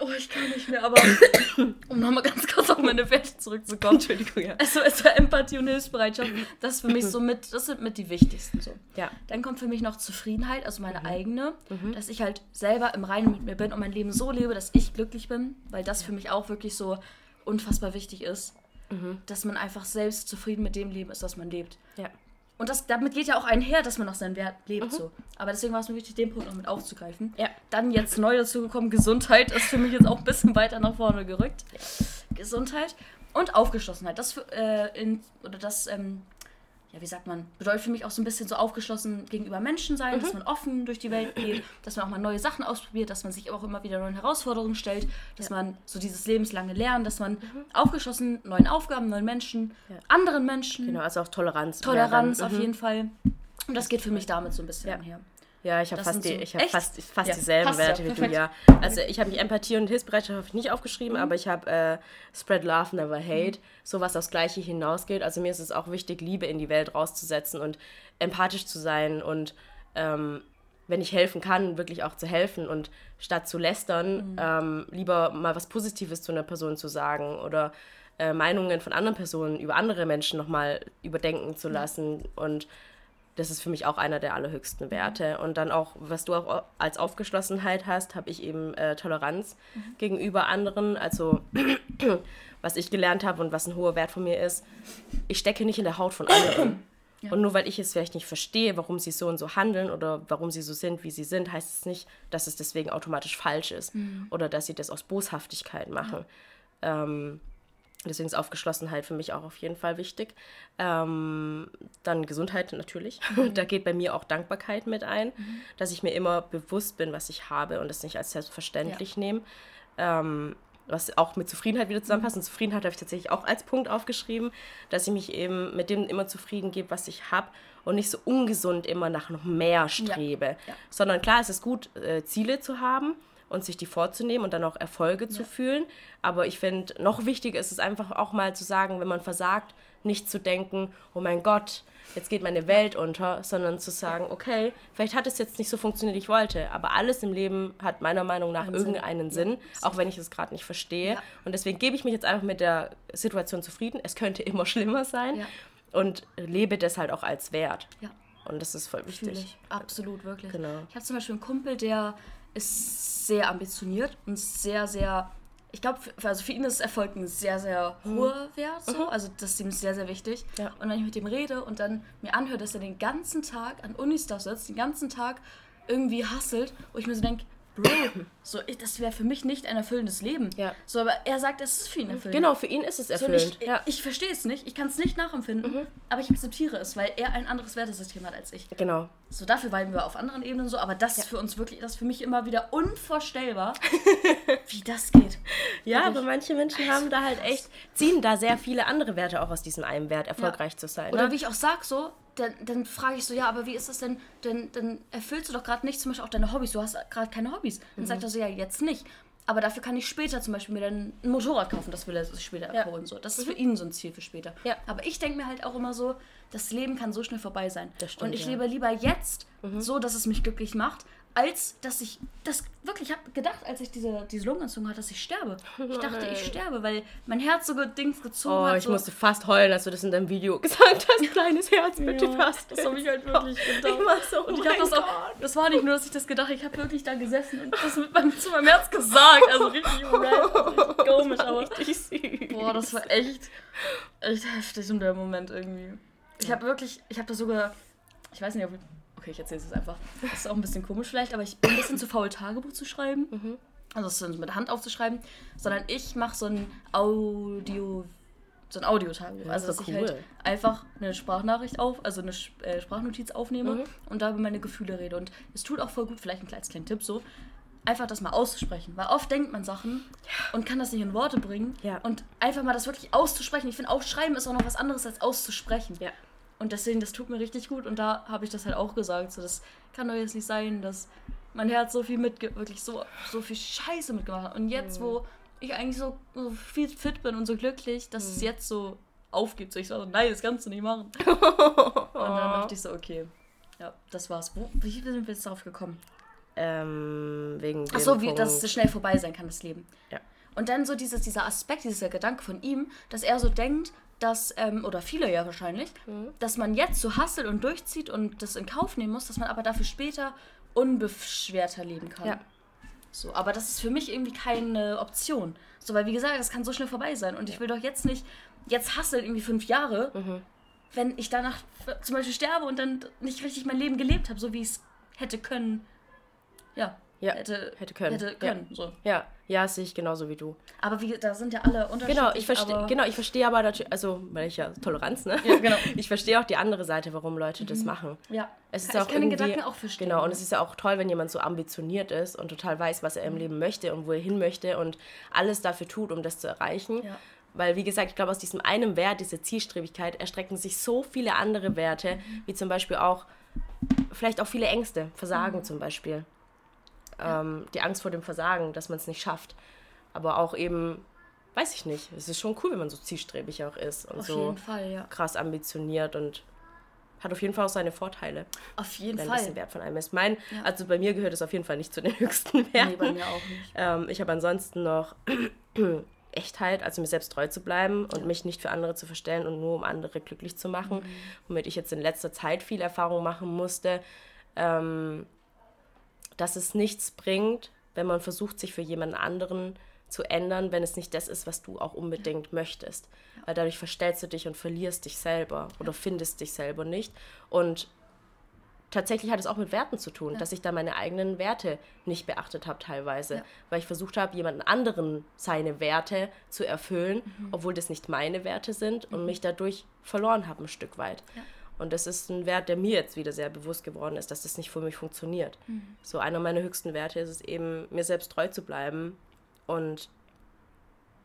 Oh, ich kann nicht mehr, aber um nochmal ganz kurz auf meine Werte zurückzukommen. Entschuldigung, ja. Also, also Empathie und Hilfsbereitschaft, das ist für mich so mit, das sind mit die wichtigsten so. Ja. Dann kommt für mich noch Zufriedenheit, also meine mhm. eigene, mhm. dass ich halt selber im Reinen mit mir bin und mein Leben so lebe, dass ich glücklich bin, weil das für mich auch wirklich so unfassbar wichtig ist, mhm. dass man einfach selbst zufrieden mit dem Leben ist, was man lebt. Ja. Und das, damit geht ja auch einher, dass man noch seinen Wert lebt. Mhm. So. Aber deswegen war es mir wichtig, den Punkt noch mit aufzugreifen. Ja. Dann jetzt neu dazu gekommen, Gesundheit ist für mich jetzt auch ein bisschen weiter nach vorne gerückt. Gesundheit und Aufgeschlossenheit. Das, äh, in, oder das ähm, ja, wie sagt man, bedeutet für mich auch so ein bisschen so aufgeschlossen gegenüber Menschen sein, mhm. dass man offen durch die Welt geht, dass man auch mal neue Sachen ausprobiert, dass man sich auch immer wieder neuen Herausforderungen stellt, dass ja. man so dieses lebenslange Lernen, dass man mhm. aufgeschlossen neuen Aufgaben, neuen Menschen, ja. anderen Menschen. Genau, also auch Toleranz. Toleranz auf mhm. jeden Fall. Und das geht für mich damit so ein bisschen einher. Ja, ich habe fast, die, ich hab fast, fast ja, dieselben Werte ja, wie du, ja. Also ich habe mich Empathie und Hilfsbereitschaft nicht aufgeschrieben, mhm. aber ich habe äh, Spread Love, Never Hate, mhm. sowas aufs Gleiche hinausgeht. Also mir ist es auch wichtig, Liebe in die Welt rauszusetzen und empathisch zu sein und ähm, wenn ich helfen kann, wirklich auch zu helfen und statt zu lästern, mhm. ähm, lieber mal was Positives zu einer Person zu sagen oder äh, Meinungen von anderen Personen über andere Menschen nochmal überdenken zu lassen und das ist für mich auch einer der allerhöchsten Werte. Und dann auch, was du auch als Aufgeschlossenheit hast, habe ich eben äh, Toleranz mhm. gegenüber anderen. Also, (clears throat) was ich gelernt habe und was ein hoher Wert von mir ist, ich stecke nicht in der Haut von anderen. (clears throat) Ja. Und nur weil ich es vielleicht nicht verstehe, warum sie so und so handeln oder warum sie so sind, wie sie sind, heißt es nicht, dass es deswegen automatisch falsch ist mhm. oder dass sie das aus Boshaftigkeit machen. Ja. Ähm, Deswegen ist Aufgeschlossenheit für mich auch auf jeden Fall wichtig. Ähm, dann Gesundheit natürlich. (laughs) Mhm. Da geht bei mir auch Dankbarkeit mit ein, mhm. dass ich mir immer bewusst bin, was ich habe und es nicht als selbstverständlich ja. nehme. Ähm, was auch mit Zufriedenheit wieder zusammenpasst. Und Zufriedenheit habe ich tatsächlich auch als Punkt aufgeschrieben, dass ich mich eben mit dem immer zufrieden gebe, was ich habe und nicht so ungesund immer nach noch mehr strebe. Ja. Ja. Sondern klar, es ist gut, äh, Ziele zu haben und sich die vorzunehmen und dann auch Erfolge ja. zu fühlen. Aber ich finde, noch wichtiger ist es einfach auch mal zu sagen, wenn man versagt, nicht zu denken, oh mein Gott, jetzt geht meine Welt unter, sondern zu sagen, okay, vielleicht hat es jetzt nicht so funktioniert, wie ich wollte, aber alles im Leben hat meiner Meinung nach Ein irgendeinen Sinn, Sinn ja. auch wenn ich es gerade nicht verstehe. Ja. Und deswegen gebe ich mich jetzt einfach mit der Situation zufrieden. Es könnte immer (laughs) schlimmer sein und lebe das halt auch als Wert. Ja. Und das ist voll wichtig. Absolut, wirklich. Genau. Ich habe zum Beispiel einen Kumpel, der ist sehr ambitioniert und sehr, sehr. Ich glaube, also für ihn ist Erfolg ein sehr, sehr mhm. hoher Wert. So. Mhm. Also das ist ihm sehr, sehr wichtig. Ja. Und wenn ich mit ihm rede und dann mir anhöre, dass er den ganzen Tag an Unistuff sitzt, den ganzen Tag irgendwie hasselt, wo ich mir so denke, Bro, so, ich, das wäre für mich nicht ein erfüllendes Leben. Ja. So, aber er sagt, es ist für ihn erfüllend. Genau, für ihn ist es erfüllend. So, ich, ja. ich, verstehe es nicht, ich kann es nicht nachempfinden, mhm. aber ich akzeptiere es, weil er ein anderes Wertesystem hat als ich. Genau. So, dafür weiben wir auf anderen Ebenen so, aber das ja. ist für uns wirklich, das ist für mich immer wieder unvorstellbar, (laughs) wie das geht. Ja, aber manche Menschen haben da halt echt, ziehen da sehr viele andere Werte auch aus diesem einen Wert, erfolgreich zu sein. Oder ne? wie ich auch sage, so, dann, dann frage ich so, ja, aber wie ist das denn? Dann, dann erfüllst du doch gerade nicht zum Beispiel auch deine Hobbys. Du hast gerade keine Hobbys. Dann mhm. sagt er so, ja, jetzt nicht. Aber dafür kann ich später zum Beispiel mir dann ein Motorrad kaufen. Das will er sich später ja. holen. So. Das ist mhm. für ihn so ein Ziel für später. Ja. Aber ich denke mir halt auch immer so, das Leben kann so schnell vorbei sein. Stimmt, Und ich ja. lebe lieber jetzt mhm. so, dass es mich glücklich macht, als dass ich das wirklich, ich habe gedacht, als ich diese, diese Lungenentzündung hatte, dass ich sterbe. Ich dachte, ich sterbe, weil mein Herz so Dings gezogen oh, hat. ich so. musste fast heulen, als du das in deinem Video (laughs) gesagt hast. Kleines Herz, bitte ja, fast. Das habe ich halt wirklich (laughs) gedacht. Ich so, und ich habe das auch, das war nicht nur, dass ich das gedacht ich habe wirklich da gesessen und das mit meinem, zu meinem Herz gesagt. Also richtig (laughs) random, komisch, aber richtig süß. Boah, das war echt, echt heftig in dem Moment irgendwie. Ich habe wirklich, ich habe das sogar, ich weiß nicht, ob okay, ich erzähle es einfach. Das ist auch ein bisschen komisch vielleicht, aber ich bin ein bisschen zu faul, Tagebuch zu schreiben. Mhm. Also es mit der Hand aufzuschreiben, sondern ich mache so ein Audio, so ein Audiotagebuch. Also dass cool. ich halt einfach eine Sprachnachricht auf, also eine äh, Sprachnotiz aufnehme mhm. und da über meine Gefühle rede. Und es tut auch voll gut, vielleicht ein kleines kleinen Tipp so, einfach das mal auszusprechen. Weil oft denkt man Sachen und kann das nicht in Worte bringen. Ja. Und einfach mal das wirklich auszusprechen. Ich finde, aufschreiben ist auch noch was anderes als auszusprechen. Ja. Und deswegen, das tut mir richtig gut. Und da habe ich das halt auch gesagt. So, das kann doch jetzt nicht sein, dass mein Herz so viel mit, wirklich so, so viel Scheiße mitgemacht hat. Und jetzt, mhm. wo ich eigentlich so, so, viel fit bin und so glücklich, dass mhm. es jetzt so aufgeht. So, ich so, nein, das kannst du nicht machen. (laughs) und dann dachte ich so, okay. Ja, das war's. Wo, wie sind wir jetzt darauf gekommen? Ähm, wegen Ach so, wie, dass es schnell vorbei sein kann, das Leben. Ja. Und dann so dieses, dieser Aspekt, dieser Gedanke von ihm, dass er so denkt, dass, ähm, oder viele ja wahrscheinlich, mhm. dass man jetzt so hasselt und durchzieht und das in Kauf nehmen muss, dass man aber dafür später unbeschwerter leben kann. Ja. So, aber das ist für mich irgendwie keine Option. So, weil wie gesagt, das kann so schnell vorbei sein. Und ich will doch jetzt nicht, jetzt hasseln irgendwie fünf Jahre, mhm. wenn ich danach zum Beispiel sterbe und dann nicht richtig mein Leben gelebt habe, so wie ich es hätte können. Ja ja, hätte, hätte können. Hätte können ja. So. ja, ja, sehe ich genauso wie du. Aber wie, da sind ja alle unterschiedlich. Genau, ich verstehe, genau, ich verstehe aber natürlich, also, weil ich ja Toleranz, ne? Ja, genau. (laughs) Ich verstehe auch die andere Seite, warum Leute mhm. das machen. Ja. Es ist ich auch kann den Gedanken auch verstehen. Genau, und es ist ja auch toll, wenn jemand so ambitioniert ist und total weiß, was er im mhm. Leben möchte und wo er hin möchte und alles dafür tut, um das zu erreichen. Ja. Weil, wie gesagt, ich glaube, aus diesem einen Wert, diese Zielstrebigkeit, erstrecken sich so viele andere Werte, mhm. wie zum Beispiel auch, vielleicht auch viele Ängste, Versagen mhm. zum Beispiel ähm, die Angst vor dem Versagen, dass man es nicht schafft. Aber auch eben, weiß ich nicht, es ist schon cool, wenn man so zielstrebig auch ist und auf so Fall, ja. krass ambitioniert und hat auf jeden Fall auch seine Vorteile. Auf jeden wenn Fall. Ein bisschen Wert von einem ist. Mein, ja. Also bei mir gehört es auf jeden Fall nicht zu den (laughs) höchsten Werten. Nee, bei mir auch nicht. Ähm, ich habe ansonsten noch (clears throat) Echtheit, also mir selbst treu zu bleiben und ja. mich nicht für andere zu verstellen und nur um andere glücklich zu machen, mhm. womit ich jetzt in letzter Zeit viel Erfahrung machen musste. Ähm, dass es nichts bringt, wenn man versucht, sich für jemand anderen zu ändern, wenn es nicht das ist, was du auch unbedingt ja. möchtest. Weil dadurch verstellst du dich und verlierst dich selber oder findest dich selber nicht. Und tatsächlich hat es auch mit Werten zu tun, ja. dass ich da meine eigenen Werte nicht beachtet habe teilweise, ja. weil ich versucht habe, jemanden anderen seine Werte zu erfüllen, mhm. obwohl das nicht meine Werte sind mhm. und mich dadurch verloren habe ein Stück weit. Und das ist ein Wert, der mir jetzt wieder sehr bewusst geworden ist, dass das nicht für mich funktioniert. Mhm. So einer meiner höchsten Werte ist es eben, mir selbst treu zu bleiben. Und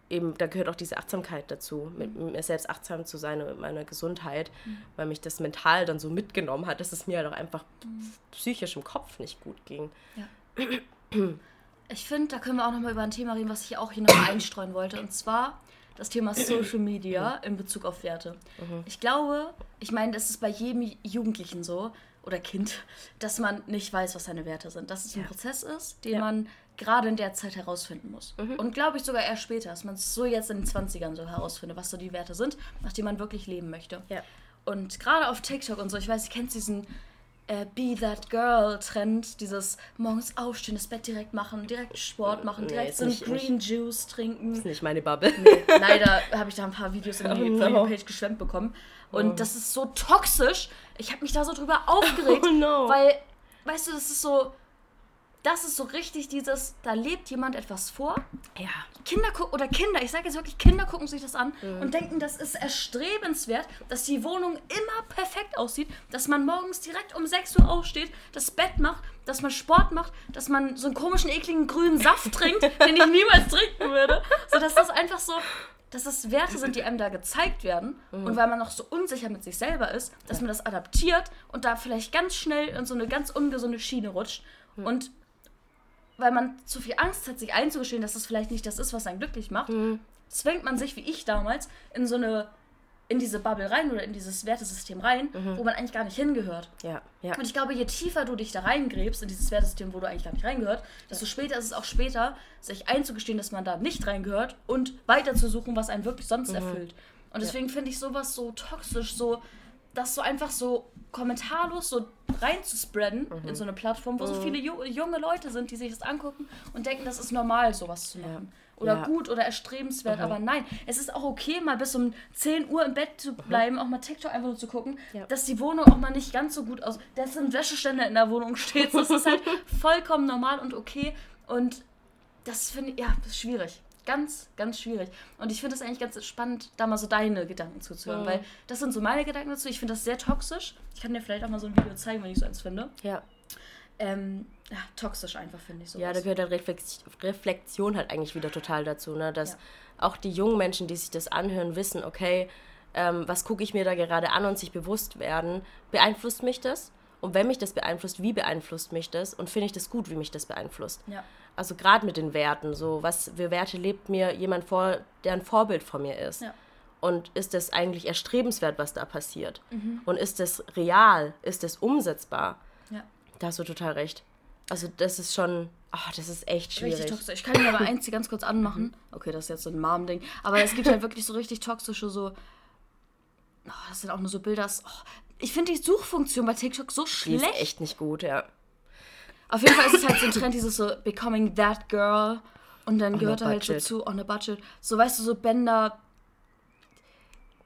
eben, da gehört auch diese Achtsamkeit dazu, mit mhm. mir selbst achtsam zu sein und mit meiner Gesundheit, mhm. weil mich das mental dann so mitgenommen hat, dass es mir halt auch einfach mhm. psychisch im Kopf nicht gut ging. Ja. (clears throat) Ich finde, da können wir auch nochmal über ein Thema reden, was ich auch hier noch einstreuen wollte. Und zwar das Thema Social Media in Bezug auf Werte. Mhm. Ich glaube, ich meine, das ist bei jedem Jugendlichen so oder Kind, dass man nicht weiß, was seine Werte sind. Dass es ja. ein Prozess ist, den ja. man gerade in der Zeit herausfinden muss. Mhm. Und glaube ich sogar erst später, dass man es so jetzt in den 20ern so herausfindet, was so die Werte sind, nach denen man wirklich leben möchte. Ja. Und gerade auf TikTok und so, ich weiß, ich kenne diesen äh, Be That Girl Trend, dieses morgens aufstehen, das Bett direkt machen, direkt Sport machen, direkt so einen Green nicht, Juice trinken. Ist nicht meine Bubble. Nee, leider habe ich da ein paar Videos in die (laughs) oh no. Page geschwemmt bekommen. Und oh. das ist so toxisch. Ich habe mich da so drüber (laughs) aufgeregt, oh no. weil, weißt du, das ist so, das ist so richtig dieses, da lebt jemand etwas vor. Ja. Kinder gucken, oder Kinder, ich sage jetzt wirklich, Kinder gucken sich das an mhm. und denken, das ist erstrebenswert, dass die Wohnung immer perfekt aussieht, dass man morgens direkt um 6 Uhr aufsteht, das Bett macht, dass man Sport macht, dass man so einen komischen, ekligen grünen Saft (laughs) trinkt, den ich niemals trinken würde. So, dass das einfach so, dass das Werte sind, die einem da gezeigt werden. Mhm. Und weil man noch so unsicher mit sich selber ist, dass man das adaptiert und da vielleicht ganz schnell in so eine ganz ungesunde Schiene rutscht. Mhm. Und weil man zu viel Angst hat, sich einzugestehen, dass das vielleicht nicht das ist, was einen glücklich macht, mhm. zwängt man sich, wie ich damals, in so eine in diese Bubble rein oder in dieses Wertesystem rein, mhm. wo man eigentlich gar nicht hingehört. Ja, ja. Und ich glaube, je tiefer du dich da reingräbst in dieses Wertesystem, wo du eigentlich gar nicht reingehört, desto später ist es auch später, sich einzugestehen, dass man da nicht reingehört und weiter zu suchen, was einen wirklich sonst mhm. erfüllt. Und deswegen ja. finde ich sowas so toxisch, so das so einfach so kommentarlos so reinzuspreaden mhm. in so eine Plattform, wo mhm. so viele junge Leute sind, die sich das angucken und denken, das ist normal, sowas zu machen. Ja. Oder ja. gut oder erstrebenswert. Mhm. Aber nein, es ist auch okay, mal bis um 10 Uhr im Bett zu mhm. bleiben, auch mal TikTok einfach nur zu gucken, ja. dass die Wohnung auch mal nicht ganz so gut aussieht. Dass ein Wäscheständer in der Wohnung steht. Das ist halt (laughs) vollkommen normal und okay. Und das finde ich, ja, das ist schwierig. Ganz, ganz schwierig. Und ich finde es eigentlich ganz spannend, da mal so deine Gedanken zuzuhören, mhm. weil das sind so meine Gedanken dazu. Ich finde das sehr toxisch. Ich kann dir vielleicht auch mal so ein Video zeigen, wenn ich so eins finde. Ja. Ähm, ja, toxisch einfach, finde ich so. Ja, da gehört halt Reflexion halt eigentlich wieder total dazu, ne? Dass ja. auch die jungen Menschen, die sich das anhören, wissen, okay, ähm, was gucke ich mir da gerade an und sich bewusst werden, beeinflusst mich das? Und wenn mich das beeinflusst, wie beeinflusst mich das? Und finde ich das gut, wie mich das beeinflusst? Ja. Also gerade mit den Werten, so was für Werte lebt mir jemand vor, der ein Vorbild von mir ist. Ja. Und ist das eigentlich erstrebenswert, was da passiert? Mhm. Und ist das real? Ist das umsetzbar? Ja. Da hast du total recht. Also das ist schon, ach, das ist echt schwierig. Richtig toxisch. Ich kann dir aber eins hier ganz kurz anmachen. Mhm. Okay, das ist jetzt so ein Mom-Ding. Aber es gibt halt wirklich so richtig toxische, so, oh, das sind auch nur so Bilder. Oh, ich finde die Suchfunktion bei TikTok so schlecht. Die ist echt nicht gut, ja. Auf jeden Fall ist es halt so ein Trend, dieses so Becoming That Girl. Und dann on gehört da halt so zu On a Budget. So, weißt du, so Bänder,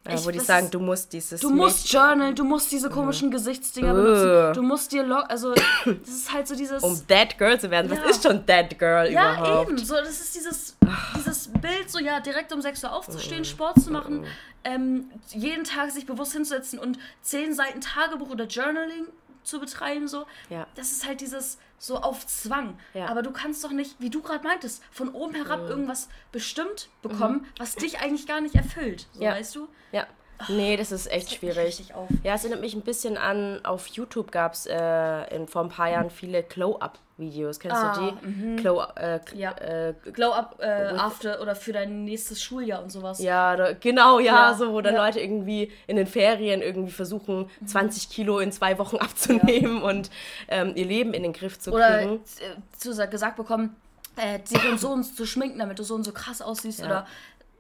ja, wo die sagen, du musst dieses. Du musst journalen, du musst diese komischen mhm. Gesichtsdinger benutzen. Du musst dir log. Also, das ist halt so dieses. Um That Girl zu werden. Ja. Was ist schon That Girl ja, überhaupt? Ja, eben. So, das ist dieses, dieses Bild, so ja, direkt um 6 Uhr aufzustehen, uh. Sport zu machen, uh. ähm, jeden Tag sich bewusst hinzusetzen und 10 Seiten Tagebuch oder Journaling zu betreiben. So. Ja. Das ist halt dieses so auf Zwang. Ja. Aber du kannst doch nicht, wie du gerade meintest, von oben herab mhm. irgendwas bestimmt bekommen, mhm. was dich eigentlich gar nicht erfüllt. So, ja. weißt du? Ja. Nee, das ist echt das schwierig. Ja, es erinnert mich ein bisschen an, auf YouTube gab es äh, vor ein paar Jahren viele Glow-Up-Videos. Kennst ah, du die? Mhm. Glow, äh, ja. Äh, Glow-Up äh, after oder für dein nächstes Schuljahr und sowas. Ja, da, genau, ja, ja, so, wo dann ja. Leute irgendwie in den Ferien irgendwie versuchen, mhm. 20 Kilo in zwei Wochen (laughs) abzunehmen und ähm, ihr Leben in den Griff zu oder kriegen. Oder äh, gesagt bekommen, äh, sich und so und zu schminken, damit du so und so krass aussiehst oder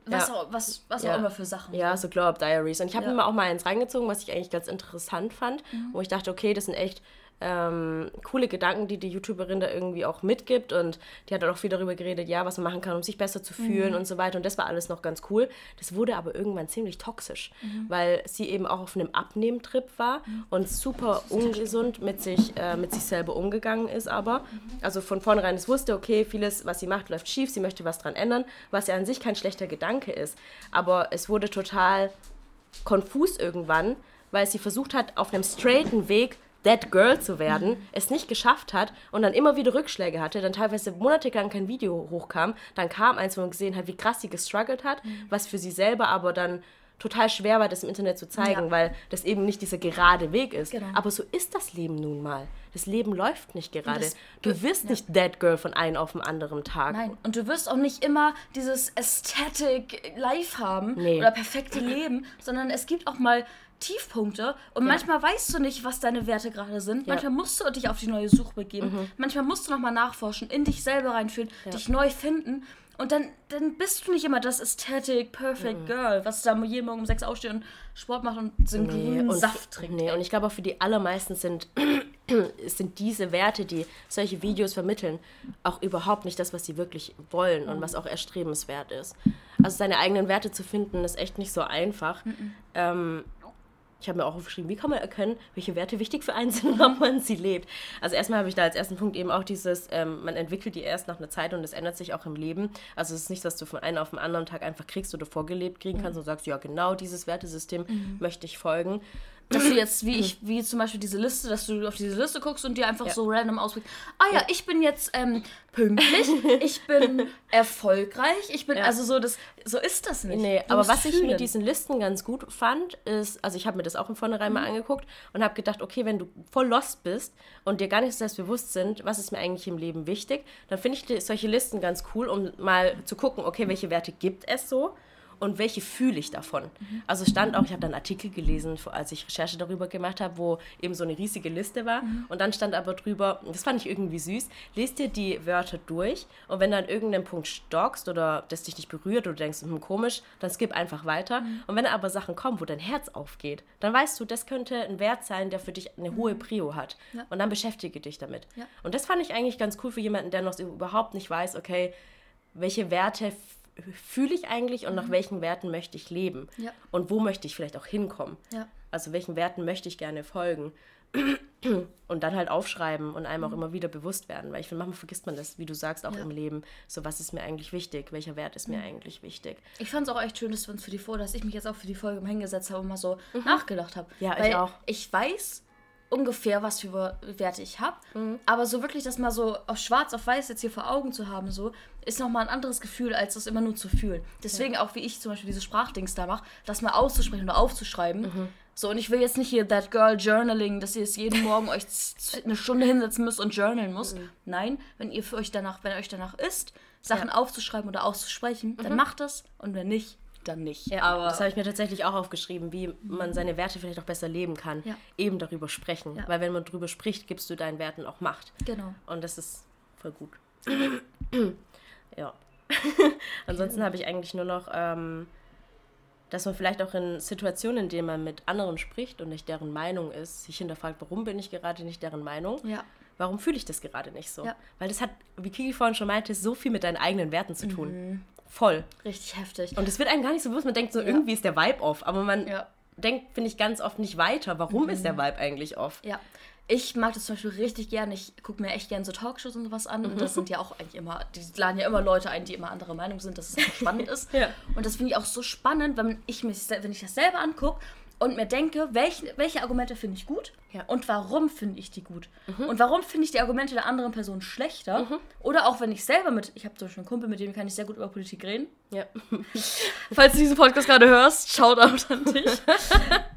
was, ja. auch, was, was ja. auch immer für Sachen. Ja, so Glow Up Diaries. Und ich habe ja. mir auch mal eins reingezogen, was ich eigentlich ganz interessant fand, mhm. wo ich dachte, okay, das sind echt ähm, coole Gedanken, die die YouTuberin da irgendwie auch mitgibt. Und die hat dann auch viel darüber geredet, ja, was man machen kann, um sich besser zu fühlen mhm. und so weiter. Und das war alles noch ganz cool. Das wurde aber irgendwann ziemlich toxisch, mhm. weil sie eben auch auf einem Abnehmtrip war mhm. und super ungesund mit sich, äh, mit sich selber umgegangen ist. Aber, mhm. also von vornherein, es wusste, okay, vieles, was sie macht, läuft schief, sie möchte was dran ändern, was ja an sich kein schlechter Gedanke ist. Aber es wurde total konfus irgendwann, weil sie versucht hat, auf einem straighten Weg That Girl zu werden, mhm. es nicht geschafft hat und dann immer wieder Rückschläge hatte, dann teilweise monatelang kein Video hochkam, dann kam eins, wo man gesehen hat, wie krass sie gestruggelt hat, mhm. was für sie selber aber dann total schwer war, das im Internet zu zeigen, ja. weil das eben nicht dieser gerade Weg ist. Genau. Aber so ist das Leben nun mal. Das Leben läuft nicht gerade. Das, du wirst ja. nicht That Girl von einem auf den anderen Tag. Nein, und du wirst auch nicht immer dieses Aesthetic Life haben nee. oder perfekte Leben, sondern es gibt auch mal Tiefpunkte und ja. manchmal weißt du nicht, was deine Werte gerade sind. Ja. Manchmal musst du dich auf die neue Suche begeben. Mhm. Manchmal musst du nochmal nachforschen, in dich selber reinfühlen, ja. dich neu finden. Und dann, dann bist du nicht immer das Aesthetic Perfect mhm. Girl, was da jeden Morgen um sechs aufsteht und Sport macht und so einen nee, grünen Saft trinkt. Nee, und ich glaube auch für die allermeisten sind, (clears throat) sind diese Werte, die solche Videos vermitteln, auch überhaupt nicht das, was sie wirklich wollen mhm. und was auch erstrebenswert ist. Also seine eigenen Werte zu finden, ist echt nicht so einfach. Mhm. Ähm, ich habe mir auch aufgeschrieben, wie kann man erkennen, welche Werte wichtig für einen sind (laughs) und ob man sie lebt. Also erstmal habe ich da als ersten Punkt eben auch dieses, ähm, man entwickelt die erst nach einer Zeit und es ändert sich auch im Leben. Also es ist nicht, dass du von einem auf den anderen Tag einfach kriegst oder vorgelebt kriegen kannst mhm. und sagst, ja genau dieses Wertesystem mhm. möchte ich folgen, dass du jetzt, wie ich, wie zum Beispiel diese Liste, dass du auf diese Liste guckst und dir einfach ja. so random auswählst, ah ja, ich bin jetzt ähm, pünktlich, ich bin (laughs) erfolgreich, ich bin, ja. also so, das, so ist das nicht. Nee, du aber was fühlen. ich mit diesen Listen ganz gut fand, ist, also ich habe mir das auch im Vornherein mhm. mal angeguckt und habe gedacht, okay, wenn du voll lost bist und dir gar nicht selbstbewusst sind, was ist mir eigentlich im Leben wichtig, dann finde ich solche Listen ganz cool, um mal zu gucken, okay, welche Werte gibt es so und welche fühle ich davon. Mhm. Also stand auch, ich habe dann Artikel gelesen, als ich Recherche darüber gemacht habe, wo eben so eine riesige Liste war mhm. und dann stand aber drüber, das fand ich irgendwie süß, lest dir die Wörter durch und wenn du an irgendeinem Punkt stockst oder das dich nicht berührt oder denkst, hm, komisch, dann skip einfach weiter mhm. und wenn aber Sachen kommen, wo dein Herz aufgeht, dann weißt du, das könnte ein Wert sein, der für dich eine hohe mhm. Prio hat ja. und dann beschäftige dich damit. Ja. Und das fand ich eigentlich ganz cool für jemanden, der noch überhaupt nicht weiß, okay, welche Werte fühle ich eigentlich und mhm. nach welchen Werten möchte ich leben? Ja. Und wo möchte ich vielleicht auch hinkommen? Ja. Also welchen Werten möchte ich gerne folgen? (clears throat) und dann halt aufschreiben und einem auch mhm. immer wieder bewusst werden, weil ich finde, manchmal vergisst man das, wie du sagst, auch ja. im Leben. So, was ist mir eigentlich wichtig? Welcher Wert ist mir mhm. eigentlich wichtig? Ich fand es auch echt schön, dass wir uns für die Folge, dass ich mich jetzt auch für die Folge hingesetzt habe und mal so mhm. nachgedacht habe. Ja, weil ich auch. Ich weiß, ungefähr, was für Werte ich habe. Mhm. Aber so wirklich das mal so auf schwarz auf weiß jetzt hier vor Augen zu haben, so, ist nochmal ein anderes Gefühl, als das immer nur zu fühlen. Deswegen ja. auch, wie ich zum Beispiel diese Sprachdings da mache, das mal auszusprechen oder aufzuschreiben. Mhm. So, und ich will jetzt nicht hier That Girl Journaling, dass ihr es jeden Morgen euch eine Stunde hinsetzen müsst und journalen muss. Mhm. Nein, wenn ihr für euch danach, wenn euch danach ist, Sachen ja. aufzuschreiben oder auszusprechen, dann mhm. macht das und wenn nicht, dann nicht. Ja, aber das habe ich mir tatsächlich auch aufgeschrieben, wie man seine Werte vielleicht auch besser leben kann. Ja. Eben darüber sprechen. Ja. Weil wenn man darüber spricht, gibst du deinen Werten auch Macht. Genau. Und das ist voll gut. (clears throat) ja. (laughs) Ansonsten habe ich eigentlich nur noch, ähm, dass man vielleicht auch in Situationen, in denen man mit anderen spricht und nicht deren Meinung ist, sich hinterfragt, warum bin ich gerade nicht deren Meinung? Ja. Warum fühle ich das gerade nicht so? Ja. Weil das hat, wie Kiki vorhin schon meinte, so viel mit deinen eigenen Werten zu tun. Mhm. Voll. Richtig heftig. Und es wird einem gar nicht so bewusst. Man denkt so, ja. irgendwie ist der Vibe off. Aber man ja. denkt, finde ich, ganz oft nicht weiter. Warum mhm. ist der Vibe eigentlich off? Ja. Ich mag das zum Beispiel richtig gern. Ich gucke mir echt gern so Talkshows und sowas an. Mhm. Und das sind ja auch eigentlich immer, die laden ja immer Leute ein, die immer andere Meinung sind, dass es spannend (laughs) ist. ja. Und das finde ich auch so spannend, wenn ich, mich, wenn ich das selber angucke und mir denke, welche, welche Argumente finde ich gut ja. und warum finde ich die gut. Mhm. Und warum finde ich die Argumente der anderen Person schlechter. Mhm. Oder auch wenn ich selber mit, ich habe zum Beispiel einen Kumpel, mit dem kann ich sehr gut über Politik reden. Ja. (laughs) Falls du diesen Podcast gerade hörst, Shoutout an dich.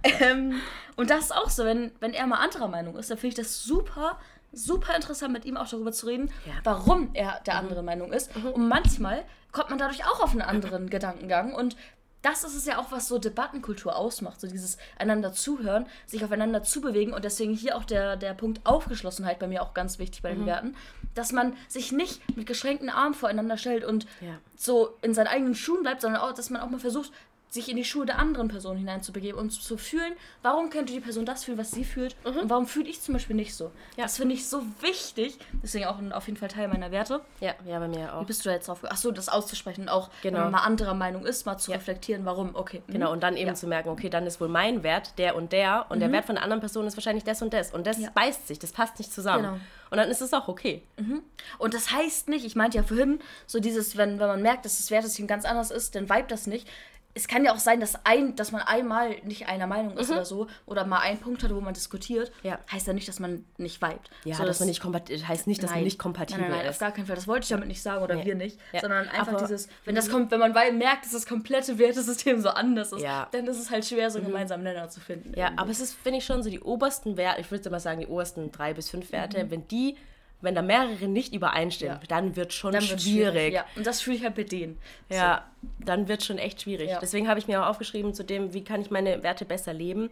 (laughs) ähm, und das ist auch so, wenn, wenn er mal anderer Meinung ist, dann finde ich das super, super interessant, mit ihm auch darüber zu reden, ja. warum er der mhm. andere mhm. Meinung ist. Mhm. Und manchmal kommt man dadurch auch auf einen anderen Gedankengang und das ist es ja auch, was so Debattenkultur ausmacht, so dieses einander zuhören, sich aufeinander zubewegen und deswegen hier auch der, der Punkt Aufgeschlossenheit bei mir auch ganz wichtig bei den mhm. Werten, dass man sich nicht mit geschränkten Armen voreinander stellt und ja. so in seinen eigenen Schuhen bleibt, sondern auch, dass man auch mal versucht, sich in die Schuhe der anderen Person hineinzubegeben und zu fühlen, warum könnte die Person das fühlen, was sie fühlt mhm. und warum fühle ich zum Beispiel nicht so. Ja. Das finde ich so wichtig, deswegen auch auf jeden Fall Teil meiner Werte. Ja, ja, bei mir auch. Wie bist du jetzt drauf? Achso, das auszusprechen und auch, genau. wenn man mal anderer Meinung ist, mal zu ja. reflektieren, warum, okay. Mhm. Genau, und dann eben ja. zu merken, okay, dann ist wohl mein Wert der und der und mhm. der Wert von der anderen Person ist wahrscheinlich das und das und das beißt sich, das passt nicht zusammen. Genau. Und dann ist es auch okay. Mhm. Und das heißt nicht, ich meinte ja vorhin, so dieses, wenn, wenn man merkt, dass das Wertesystem ganz anders ist, dann vibe das nicht es kann ja auch sein, dass, ein, dass man einmal nicht einer Meinung ist mhm. oder so oder mal einen Punkt hat, wo man diskutiert. Ja. Heißt ja nicht, dass man nicht vibet. Ja, so, dass, man nicht heißt nicht, dass nein. man nicht kompatibel nein, nein, nein, ist. auf gar keinen Fall. Das wollte ich damit nicht sagen oder nee. wir nicht, ja. sondern einfach Aber dieses, wenn das kommt, wenn man merkt, dass das komplette Wertesystem so anders ist, ja. dann ist es halt schwer, so einen mhm. gemeinsamen Nenner zu finden. Ja, irgendwie. aber es ist, finde ich, schon so die obersten Werte, ich würde mal sagen, die obersten drei bis fünf Werte, mhm. wenn die wenn da mehrere nicht übereinstimmen, ja. dann wird schon dann schwierig. schwierig. Ja, und das fühle ich halt bei denen. Ja, so. dann wird schon echt schwierig. Ja. Deswegen habe ich mir auch aufgeschrieben zu dem, wie kann ich meine Werte besser leben.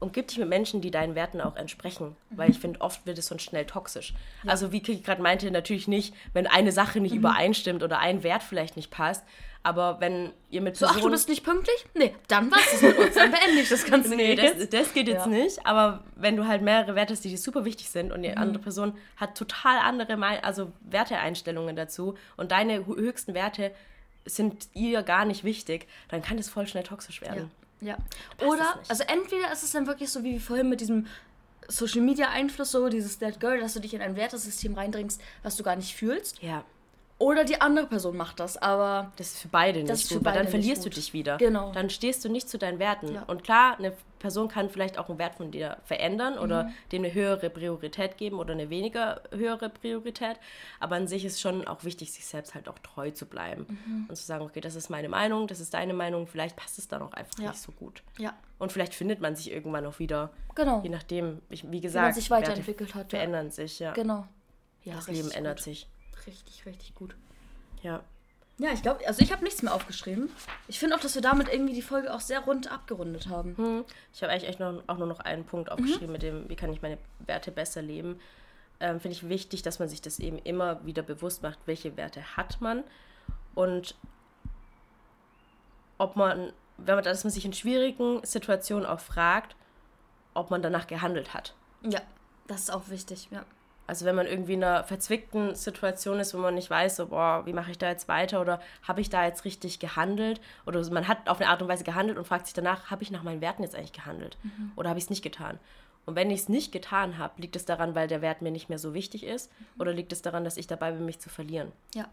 Und gib dich mit Menschen, die deinen Werten auch entsprechen. Mhm. Weil ich finde, oft wird es sonst schnell toxisch. Also wie Kiki gerade meinte, natürlich nicht, wenn eine Sache nicht mhm. übereinstimmt oder ein Wert vielleicht nicht passt, aber wenn ihr mit Personen... So, ach, du bist nicht pünktlich? Nee, dann was es mit uns. Dann beende ich das Ganze Nee, das, (laughs) das, geht jetzt ja. nicht. Aber wenn du halt mehrere Werte hast, die dir super wichtig sind und die mhm. andere Person hat total andere also Werteeinstellungen dazu und deine höchsten Werte sind ihr gar nicht wichtig, dann kann das voll schnell toxisch werden. Ja. Oder, also entweder ist es dann wirklich so wie vorhin mit diesem Social Media Einfluss, so dieses Dead Girl, dass du dich in ein Wertesystem reindringst, was du gar nicht fühlst. Ja. Oder die andere Person macht das, aber. Das ist für beide nicht das gut, weil dann verlierst du dich wieder. Genau. Dann stehst du nicht zu deinen Werten. Ja. Und klar, eine Person kann vielleicht auch einen Wert von dir verändern oder mhm. dem eine höhere Priorität geben oder eine weniger höhere Priorität. Aber an sich ist schon auch wichtig, sich selbst halt auch treu zu bleiben mhm. und zu sagen, okay, das ist meine Meinung, das ist deine Meinung, vielleicht passt es dann auch einfach ja. nicht so gut. Ja. Und vielleicht findet man sich irgendwann auch wieder. Genau. Je nachdem, wie gesagt, wie man sich weiterentwickelt hat. Verändern ja. sich, ja. Genau. Ja, das Leben ändert gut. sich. Richtig, richtig gut. Ja. Ja, ich glaube, also ich habe nichts mehr aufgeschrieben. Ich finde auch, dass wir damit irgendwie die Folge auch sehr rund abgerundet haben. Hm. Ich habe eigentlich echt noch, auch nur noch einen Punkt mhm. aufgeschrieben mhm. mit dem, wie kann ich meine Werte besser leben. Ähm, finde ich wichtig, dass man sich das eben immer wieder bewusst macht, welche Werte hat man und ob man, wenn man, dass man sich in schwierigen Situationen auch fragt, ob man danach gehandelt hat. Ja, das ist auch wichtig, ja. Also wenn man irgendwie in einer verzwickten Situation ist, wo man nicht weiß, so, boah, wie mache ich da jetzt weiter oder habe ich da jetzt richtig gehandelt? Oder man hat auf eine Art und Weise gehandelt und fragt sich danach, habe ich nach meinen Werten jetzt eigentlich gehandelt? Mhm. Oder habe ich es nicht getan? Und wenn ich es nicht getan habe, liegt es daran, weil der Wert mir nicht mehr so wichtig ist? Mhm. Oder liegt es daran, dass ich dabei bin, mich zu verlieren? Ja.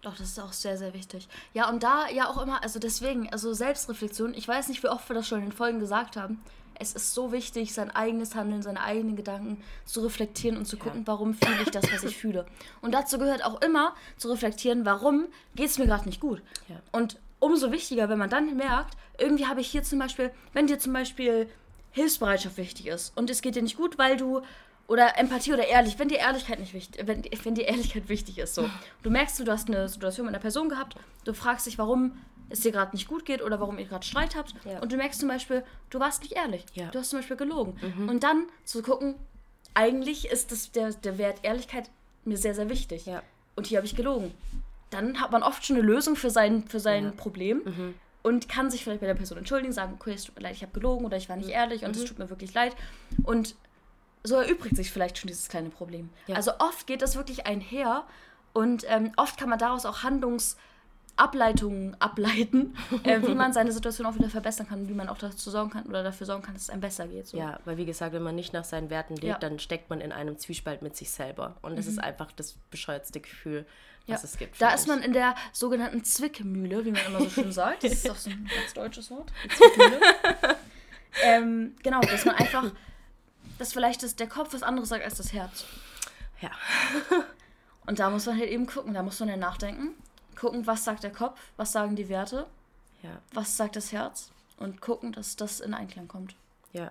Doch, das ist auch sehr, sehr wichtig. Ja, und da ja auch immer, also deswegen, also Selbstreflexion, ich weiß nicht, wie oft wir das schon in den Folgen gesagt haben, es ist so wichtig, sein eigenes Handeln, seine eigenen Gedanken zu reflektieren und zu gucken, ja. warum fühle ich das, was ich fühle. Und dazu gehört auch immer zu reflektieren, warum geht es mir gerade nicht gut. Ja. Und umso wichtiger, wenn man dann merkt, irgendwie habe ich hier zum Beispiel, wenn dir zum Beispiel Hilfsbereitschaft wichtig ist und es geht dir nicht gut, weil du oder Empathie oder ehrlich, wenn dir Ehrlichkeit nicht wichtig, wenn, wenn dir Ehrlichkeit wichtig ist, so. Du merkst, du hast eine Situation mit einer Person gehabt, du fragst dich, warum es dir gerade nicht gut geht oder warum ihr gerade Streit habt. Ja. Und du merkst zum Beispiel, du warst nicht ehrlich. Ja. Du hast zum Beispiel gelogen. Mhm. Und dann zu gucken, eigentlich ist das der, der Wert Ehrlichkeit mir sehr, sehr wichtig. Ja. Und hier habe ich gelogen. Dann hat man oft schon eine Lösung für sein, für sein Problem. Mhm. Und kann sich vielleicht bei der Person entschuldigen, sagen, okay, es tut mir leid, ich habe gelogen oder ich war nicht mhm. ehrlich und es mhm. tut mir wirklich leid. Und so erübrigt sich vielleicht schon dieses kleine Problem. Also oft geht das wirklich einher und ähm, oft kann man daraus auch Handlungs- Ableitungen ableiten, äh, wie (laughs) man seine Situation auch wieder verbessern kann, wie man auch dazu sorgen kann oder dafür sorgen kann, dass es einem besser geht. So. Ja, weil wie gesagt, wenn man nicht nach seinen Werten lebt, ja. dann steckt man in einem Zwiespalt mit sich selber. Und das mhm. ist einfach das bescheuertste Gefühl, was ja. es gibt. Da ist man in der sogenannten Zwickmühle, wie man immer so schön sagt. Das ist auch so ein (laughs) ganz deutsches Wort. Zwickmühle. ähm, genau, dass man einfach, dass vielleicht das, der Kopf was anderes sagt als das Herz. Ja. Und da muss man halt eben gucken, da muss man ja nachdenken gucken, was sagt der Kopf, was sagen die Werte, ja. was sagt das Herz und gucken, dass das in Einklang kommt. Ja,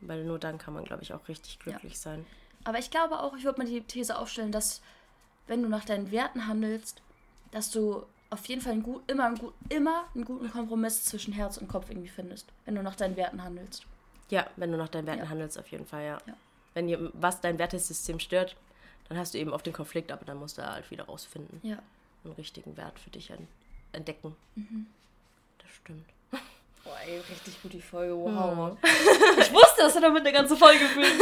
weil nur dann kann man, glaube ich, auch richtig glücklich ja. sein. Aber ich glaube auch, ich würde mal die These aufstellen, dass wenn du nach deinen Werten handelst, dass du auf jeden Fall einen gut, immer, einen gut, immer einen guten Kompromiss zwischen Herz und Kopf irgendwie findest, wenn du nach deinen Werten handelst. Ja, wenn du nach deinen Werten ja. handelst, auf jeden Fall, ja. ja. Wenn dir was dein Wertesystem stört, dann hast du eben oft den Konflikt, aber dann musst du halt wieder rausfinden. Ja einen richtigen Wert für dich entdecken. Mhm. Das stimmt. Boah, ey, richtig gut die Folge. Wow. Mhm. Ich wusste, dass wir damit eine ganze Folge füllen (laughs)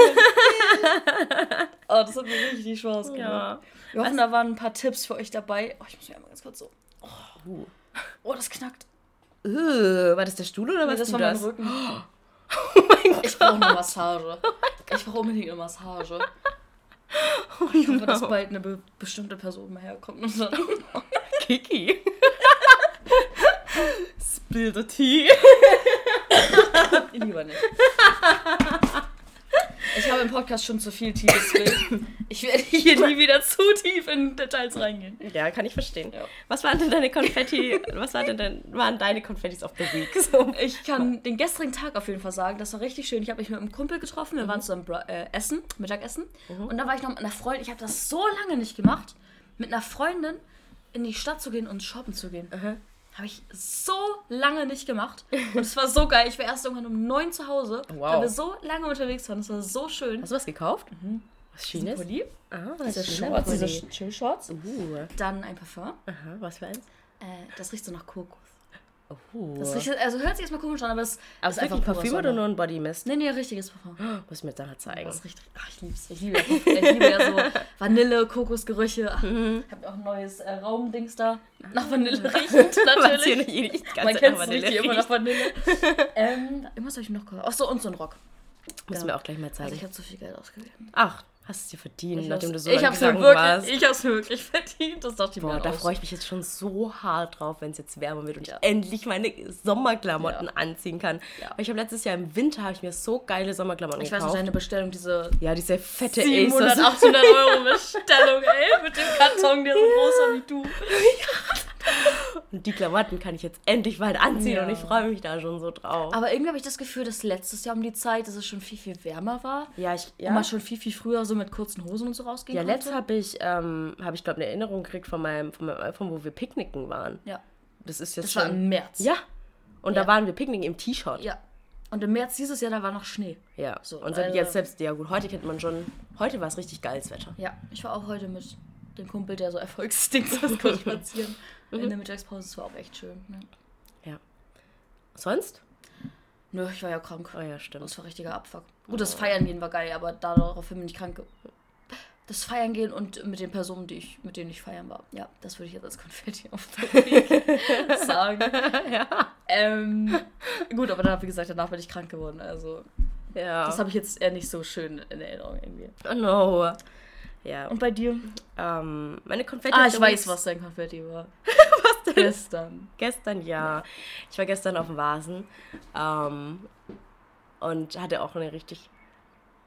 oh, das hat mir richtig Spaß gemacht. Ja. Wir hoffen, Was? da waren ein paar Tipps für euch dabei. Oh, ich muss mir einmal ganz kurz so. Oh, uh. oh das knackt. Uh, war das der Stuhl oder was? Nee, das war mein Rücken. (gasps) Oh mein. Ich brauche eine Massage. Oh ich brauche unbedingt eine Massage. Oh, ich hoffe, dass bald eine be bestimmte Person mal herkommt und dann. (laughs) Kiki. Spill the tea. (laughs) Lieber nicht. (laughs) Ich habe im Podcast schon zu viel Tee gespillt. Ich werde hier nie wieder zu tief in Details reingehen. Ja, kann ich verstehen. Ja. Was waren denn deine Konfetti, was waren denn waren deine Konfettis of the Week? So. Ich kann den gestrigen Tag auf jeden Fall sagen, das war richtig schön. Ich habe mich mit einem Kumpel getroffen, wir mhm. waren zusammen äh, essen, Mittagessen. Mhm. Und dann war ich noch mit einer Freundin, ich habe das so lange nicht gemacht, mit einer Freundin in die Stadt zu gehen und shoppen zu gehen. Mhm. Habe ich so lange nicht gemacht. Und es war so geil. Ich war erst irgendwann um neun zu Hause. Wow. Weil wir so lange unterwegs waren. Es war so schön. Hast du was gekauft? Mhm. Was Schönes? Pulli. Ah, diese Shorts, diese Chill-Shorts. Uh. Dann ein Parfum. Aha, was für eins? Äh, das riecht so nach Kokos. Oh. Das riecht, also hört sich erstmal komisch an, aber es aber ist einfach Parfüm Sonne. oder nur ein Body Mist? Nee, nee, richtiges Parfum. Oh, muss ich mir jetzt nachher zeigen. Das riecht, ach, ich lieb's. Ich liebe, ich liebe (laughs) ja so Vanille, Kokosgerüche. Mhm. Ich habe auch ein neues äh, Raumdings da. Nach Vanille (laughs) riechend, natürlich. hier nicht, nicht ganz Man kennt es nicht immer nach Vanille. (laughs) ähm, irgendwas habe ich noch gehört. Achso, und so ein Rock. Müssen genau. wir auch gleich mal zeigen. Also ich habe zu viel Geld ausgegeben. Ach, Hast es dir verdient, ich nachdem du so ich hab's wirklich, warst. Ich hab's wirklich verdient. Das dachte ich Boah, mir da freue ich mich jetzt schon so hart drauf, wenn es jetzt wärmer wird und ja. ich endlich meine Sommerklamotten ja. anziehen kann. Ja. Weil ich habe letztes Jahr im Winter ich mir so geile Sommerklamotten ich gekauft. Ich weiß noch, deine Bestellung, diese... Ja, diese fette 700, 800 Euro (laughs) Bestellung, ey, mit dem Karton, der so groß war wie du. (laughs) Und die Klamotten kann ich jetzt endlich bald anziehen ja. und ich freue mich da schon so drauf. Aber irgendwie habe ich das Gefühl, dass letztes Jahr um die Zeit, dass es schon viel, viel wärmer war. Ja, ich, ja. Und man schon viel, viel früher so mit kurzen Hosen und so rausgehen Ja, letztes habe ich, ähm, habe ich glaube eine Erinnerung gekriegt von meinem, von meinem iPhone, wo wir picknicken waren. Ja. Das ist jetzt das schon... war im März. Ja. Und ja. da waren wir picknicken im T-Shirt. Ja. Und im März dieses Jahr, da war noch Schnee. Ja. So, und also, jetzt selbst, ja gut, heute kennt man schon, heute war es richtig geiles Wetter. Ja, ich war auch heute mit dem Kumpel, der so Erfolgsdings (laughs) was kurz spazieren. Mhm. In der Mittagspause, das war auch echt schön. Ne? Ja. Sonst? Nö, ich war ja krank. Oh ja, stimmt. Das war richtiger Abfuck. Gut, das Feiern gehen war geil, aber daraufhin bin ich krank. Das Feiern gehen und mit den Personen, die ich, mit denen ich feiern war. Ja, das würde ich jetzt als Konfetti auf (laughs) sagen. ja. Ähm, gut, aber dann, wie gesagt, danach bin ich krank geworden. Also, ja. das habe ich jetzt eher nicht so schön in Erinnerung irgendwie. Oh no. Ja. Und bei dir? Ähm, meine Konfetti. Ah, ich weiß, was dein Konfetti war. (laughs) was denn? Gestern. Gestern, ja. Ich war gestern auf dem Vasen ähm, und hatte auch eine richtig,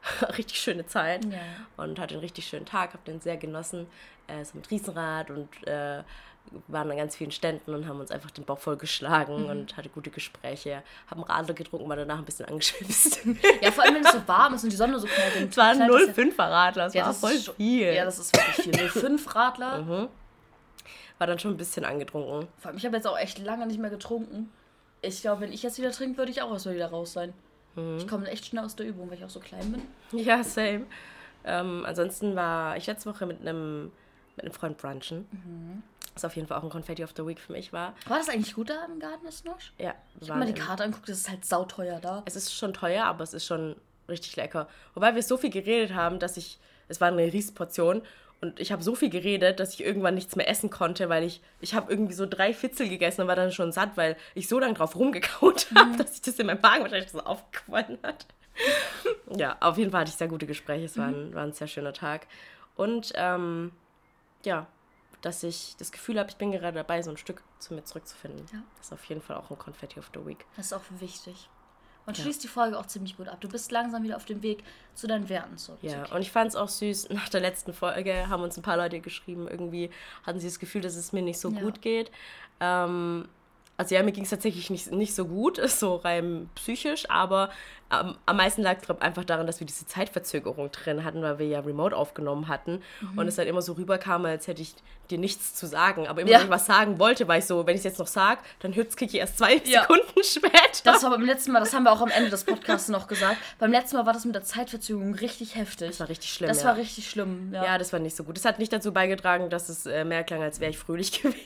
(laughs) richtig schöne Zeit ja. und hatte einen richtig schönen Tag, habe den sehr genossen, äh, so mit Riesenrad und äh, waren an ganz vielen Ständen und haben uns einfach den Bauch vollgeschlagen mhm. und hatte gute Gespräche. Haben Radler getrunken, war danach ein bisschen angeschwipst. (laughs) Ja, vor allem, wenn es so warm ist und die Sonne so knallt. Es waren 0,5er Radler, das ja, war das voll schon, viel. Ja, das ist wirklich viel. (laughs) 0,5 Radler. Mhm. War dann schon ein bisschen angetrunken. Vor allem, ich habe jetzt auch echt lange nicht mehr getrunken. Ich glaube, wenn ich jetzt wieder trinke, würde ich auch erstmal wieder raus sein. Mhm. Ich komme echt schnell aus der Übung, weil ich auch so klein bin. Ja, same. Ähm, ansonsten war ich letzte Woche mit einem mit einem Freund brunchen. Mhm. Was auf jeden Fall auch ein Confetti of the Week für mich war. War das eigentlich gut da im Garten des Nosch? Ja. Ich habe mal die Karte angeguckt, das ist halt sauteuer da. Es ist schon teuer, aber es ist schon richtig lecker. Wobei wir so viel geredet haben, dass ich, es war eine Riesenportion und ich habe so viel geredet, dass ich irgendwann nichts mehr essen konnte, weil ich, ich habe irgendwie so drei Fitzel gegessen und war dann schon satt, weil ich so lange drauf rumgekaut habe, mhm. dass sich das in meinem Magen wahrscheinlich so aufgefallen hat. (laughs) ja, auf jeden Fall hatte ich sehr gute Gespräche. Es war ein, war ein sehr schöner Tag. Und ähm, ja, dass ich das Gefühl habe, ich bin gerade dabei, so ein Stück zu mir zurückzufinden. Ja. Das ist auf jeden Fall auch ein Confetti of the Week. Das ist auch wichtig. Und ja. schließt die Folge auch ziemlich gut ab. Du bist langsam wieder auf dem Weg zu deinen Werten zurück. Ja, und ich fand es auch süß. (laughs) Nach der letzten Folge haben uns ein paar Leute geschrieben, irgendwie hatten sie das Gefühl, dass es mir nicht so ja. gut geht. Ähm, also ja, mir ging es tatsächlich nicht, nicht so gut, (laughs) so rein psychisch, aber ähm, am meisten lag es einfach daran, dass wir diese Zeitverzögerung drin hatten, weil wir ja remote aufgenommen hatten mhm. und es halt immer so rüberkam, als hätte ich dir nichts zu sagen. Aber immer, ja. wenn ich was sagen wollte, war ich so, wenn ich es jetzt noch sage, dann hört es Kiki erst zwei ja. Sekunden (laughs) später. Das war beim letzten Mal, das haben wir auch am Ende des Podcasts noch gesagt, beim letzten Mal war das mit der Zeitverzögerung richtig heftig. Das war richtig schlimm, Das ja. war richtig schlimm, ja. Ja, das war nicht so gut. Das hat nicht dazu beigetragen, dass es äh, mehr klang, als wäre ich fröhlich (laughs) gewesen.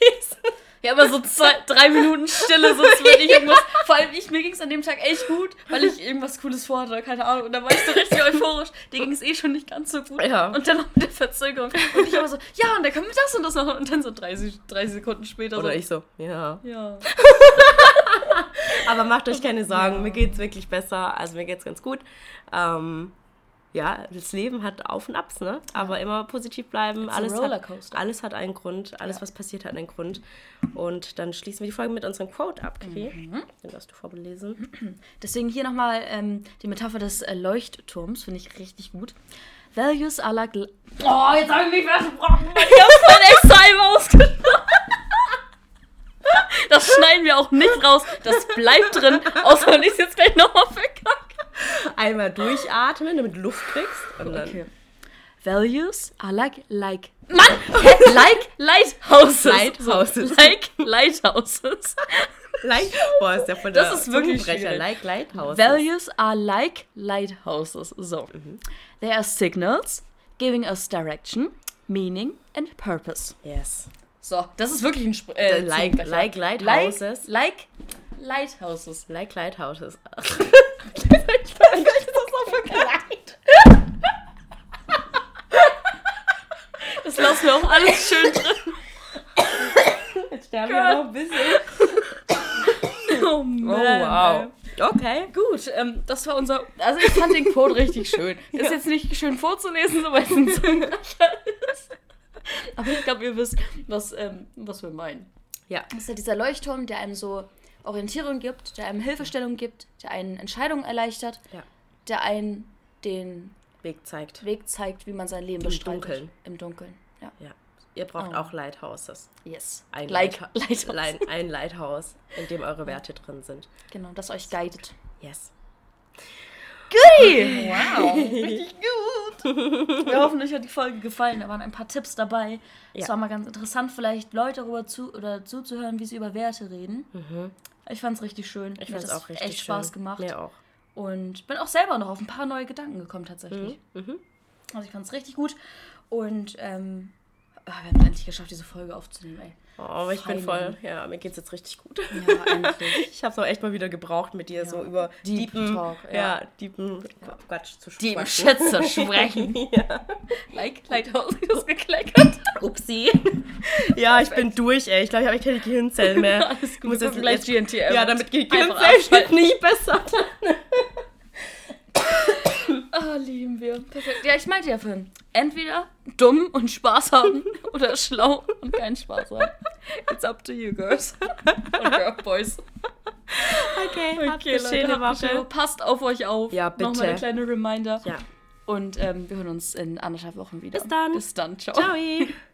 Ja, aber so zwei, drei Minuten Stille, sonst würde ich irgendwas. Vor allem ich, mir ging es an dem Tag echt gut, weil ich irgendwas Cooles vorhatte, keine Ahnung. Und da war ich so richtig euphorisch. Dir ging es eh schon nicht ganz so gut. Ja. Und dann noch mit der Verzögerung. Und ich aber so, ja, und dann können wir das und das noch. Und dann so 30, 30 Sekunden später Oder so. ich so, ja. Ja. aber macht euch keine Sorgen, ja. mir geht's wirklich besser. Also mir geht's ganz gut. Ähm, ja, das Leben hat Auf und Abs, ne? Aber immer positiv bleiben. alles hat, alles hat einen Grund. Alles, ja. was passiert, hat einen Grund. Und dann schließen wir die Folge mit unserem Quote ab, okay? Mhm. Den hast du vorbelesen. (clears throat) Deswegen hier nochmal ähm, die Metapher des äh, Leuchtturms, finde ich richtig gut. Values are like... Oh, jetzt habe ich mich versprochen. (laughs) Ich habe extra einmal ausgesprochen. Das schneiden wir auch nicht raus. Das bleibt drin, außer wenn ich es jetzt gleich nochmal verkacke. Einmal durchatmen, damit du Luft kriegst. Und dann okay. Values are like, like. Mann! like lighthouses. Lighthouses. like lighthouses. like, boah, ist ja von der Das ist wirklich Brecher. Like lighthouses. Values are like lighthouses. So. Mhm. They are signals giving us direction, meaning and purpose. Yes. So, das ist wirklich ein Sp äh, like, like lighthouses. Like, like Lighthouses. Like Lighthouses. Ich was das so für Kleid. Das lassen wir auch alles schön drin. Jetzt sterben wir noch ein bisschen. Oh, man, oh wow. Okay. Gut, ähm, das war unser. Also ich fand den Quote richtig schön. (laughs) Ist ja. jetzt nicht schön vorzulesen, so weil es ein Zungenbrecher (laughs) ist. Aber ich glaube, ihr wisst, was, ähm, was wir meinen. Ja. Das ist ja dieser Leuchtturm, der einem so Orientierung gibt, der einem Hilfestellung gibt, der einen Entscheidungen erleichtert, ja. der einen den Weg zeigt. Weg zeigt, wie man sein Leben Im bestreitet. Dunkeln. Im Dunkeln. Ja. ja. Ihr braucht oh. auch Lighthouses. Yes. Ein, like (laughs) Lighthouse. Light ein Lighthouse, in dem eure Werte drin sind. Genau, das euch guidet. Yes. Goodie! Wow, (laughs) richtig gut. Wir hoffen, euch hat die Folge gefallen. Da waren ein paar Tipps dabei. Es ja. war mal ganz interessant, vielleicht Leute darüber zu oder zuzuhören, wie sie über Werte reden. Mhm. Ich fand es richtig schön. Ich fand es auch richtig echt schön. Spaß gemacht. Mir auch. Und bin auch selber noch auf ein paar neue Gedanken gekommen tatsächlich. Mhm. Mhm. Also ich fand es richtig gut. Und ähm, Ah, wir haben endlich geschafft, diese Folge aufzunehmen, ey. Oh, aber ich bin voll, ja, mir geht's jetzt richtig gut. Ja, endlich. (laughs) ich hab's auch echt mal wieder gebraucht, mit dir ja. so über Deep Deepen, Talk, ja. ja, Deepen ja. Quatsch zu sprechen. Deepen Schätze (laughs) sprechen. ja. Like, Lighthouse ist gekleckert. Upsi. ja, ich bin durch, ey. Ich glaube, ich habe keine Gehirnzellen mehr. (laughs) Alles gut, muss jetzt gleich GNTM. Ja, damit Gehirnzellen nicht besser. Ah, lieben wir. Perfekt. Ja, ich meinte ja vorhin. Entweder dumm und Spaß haben (laughs) oder schlau und keinen Spaß haben. It's up to you, girls. (laughs) Und girl, boys. Okay, okay habt Leute, schöne Woche. Passt auf euch auf. Ja, bitte. Nochmal eine kleine Reminder. Ja. Und ähm, wir hören uns in anderthalb Wochen wieder. Bis dann. Bis dann. Ciao. Ciao. (laughs)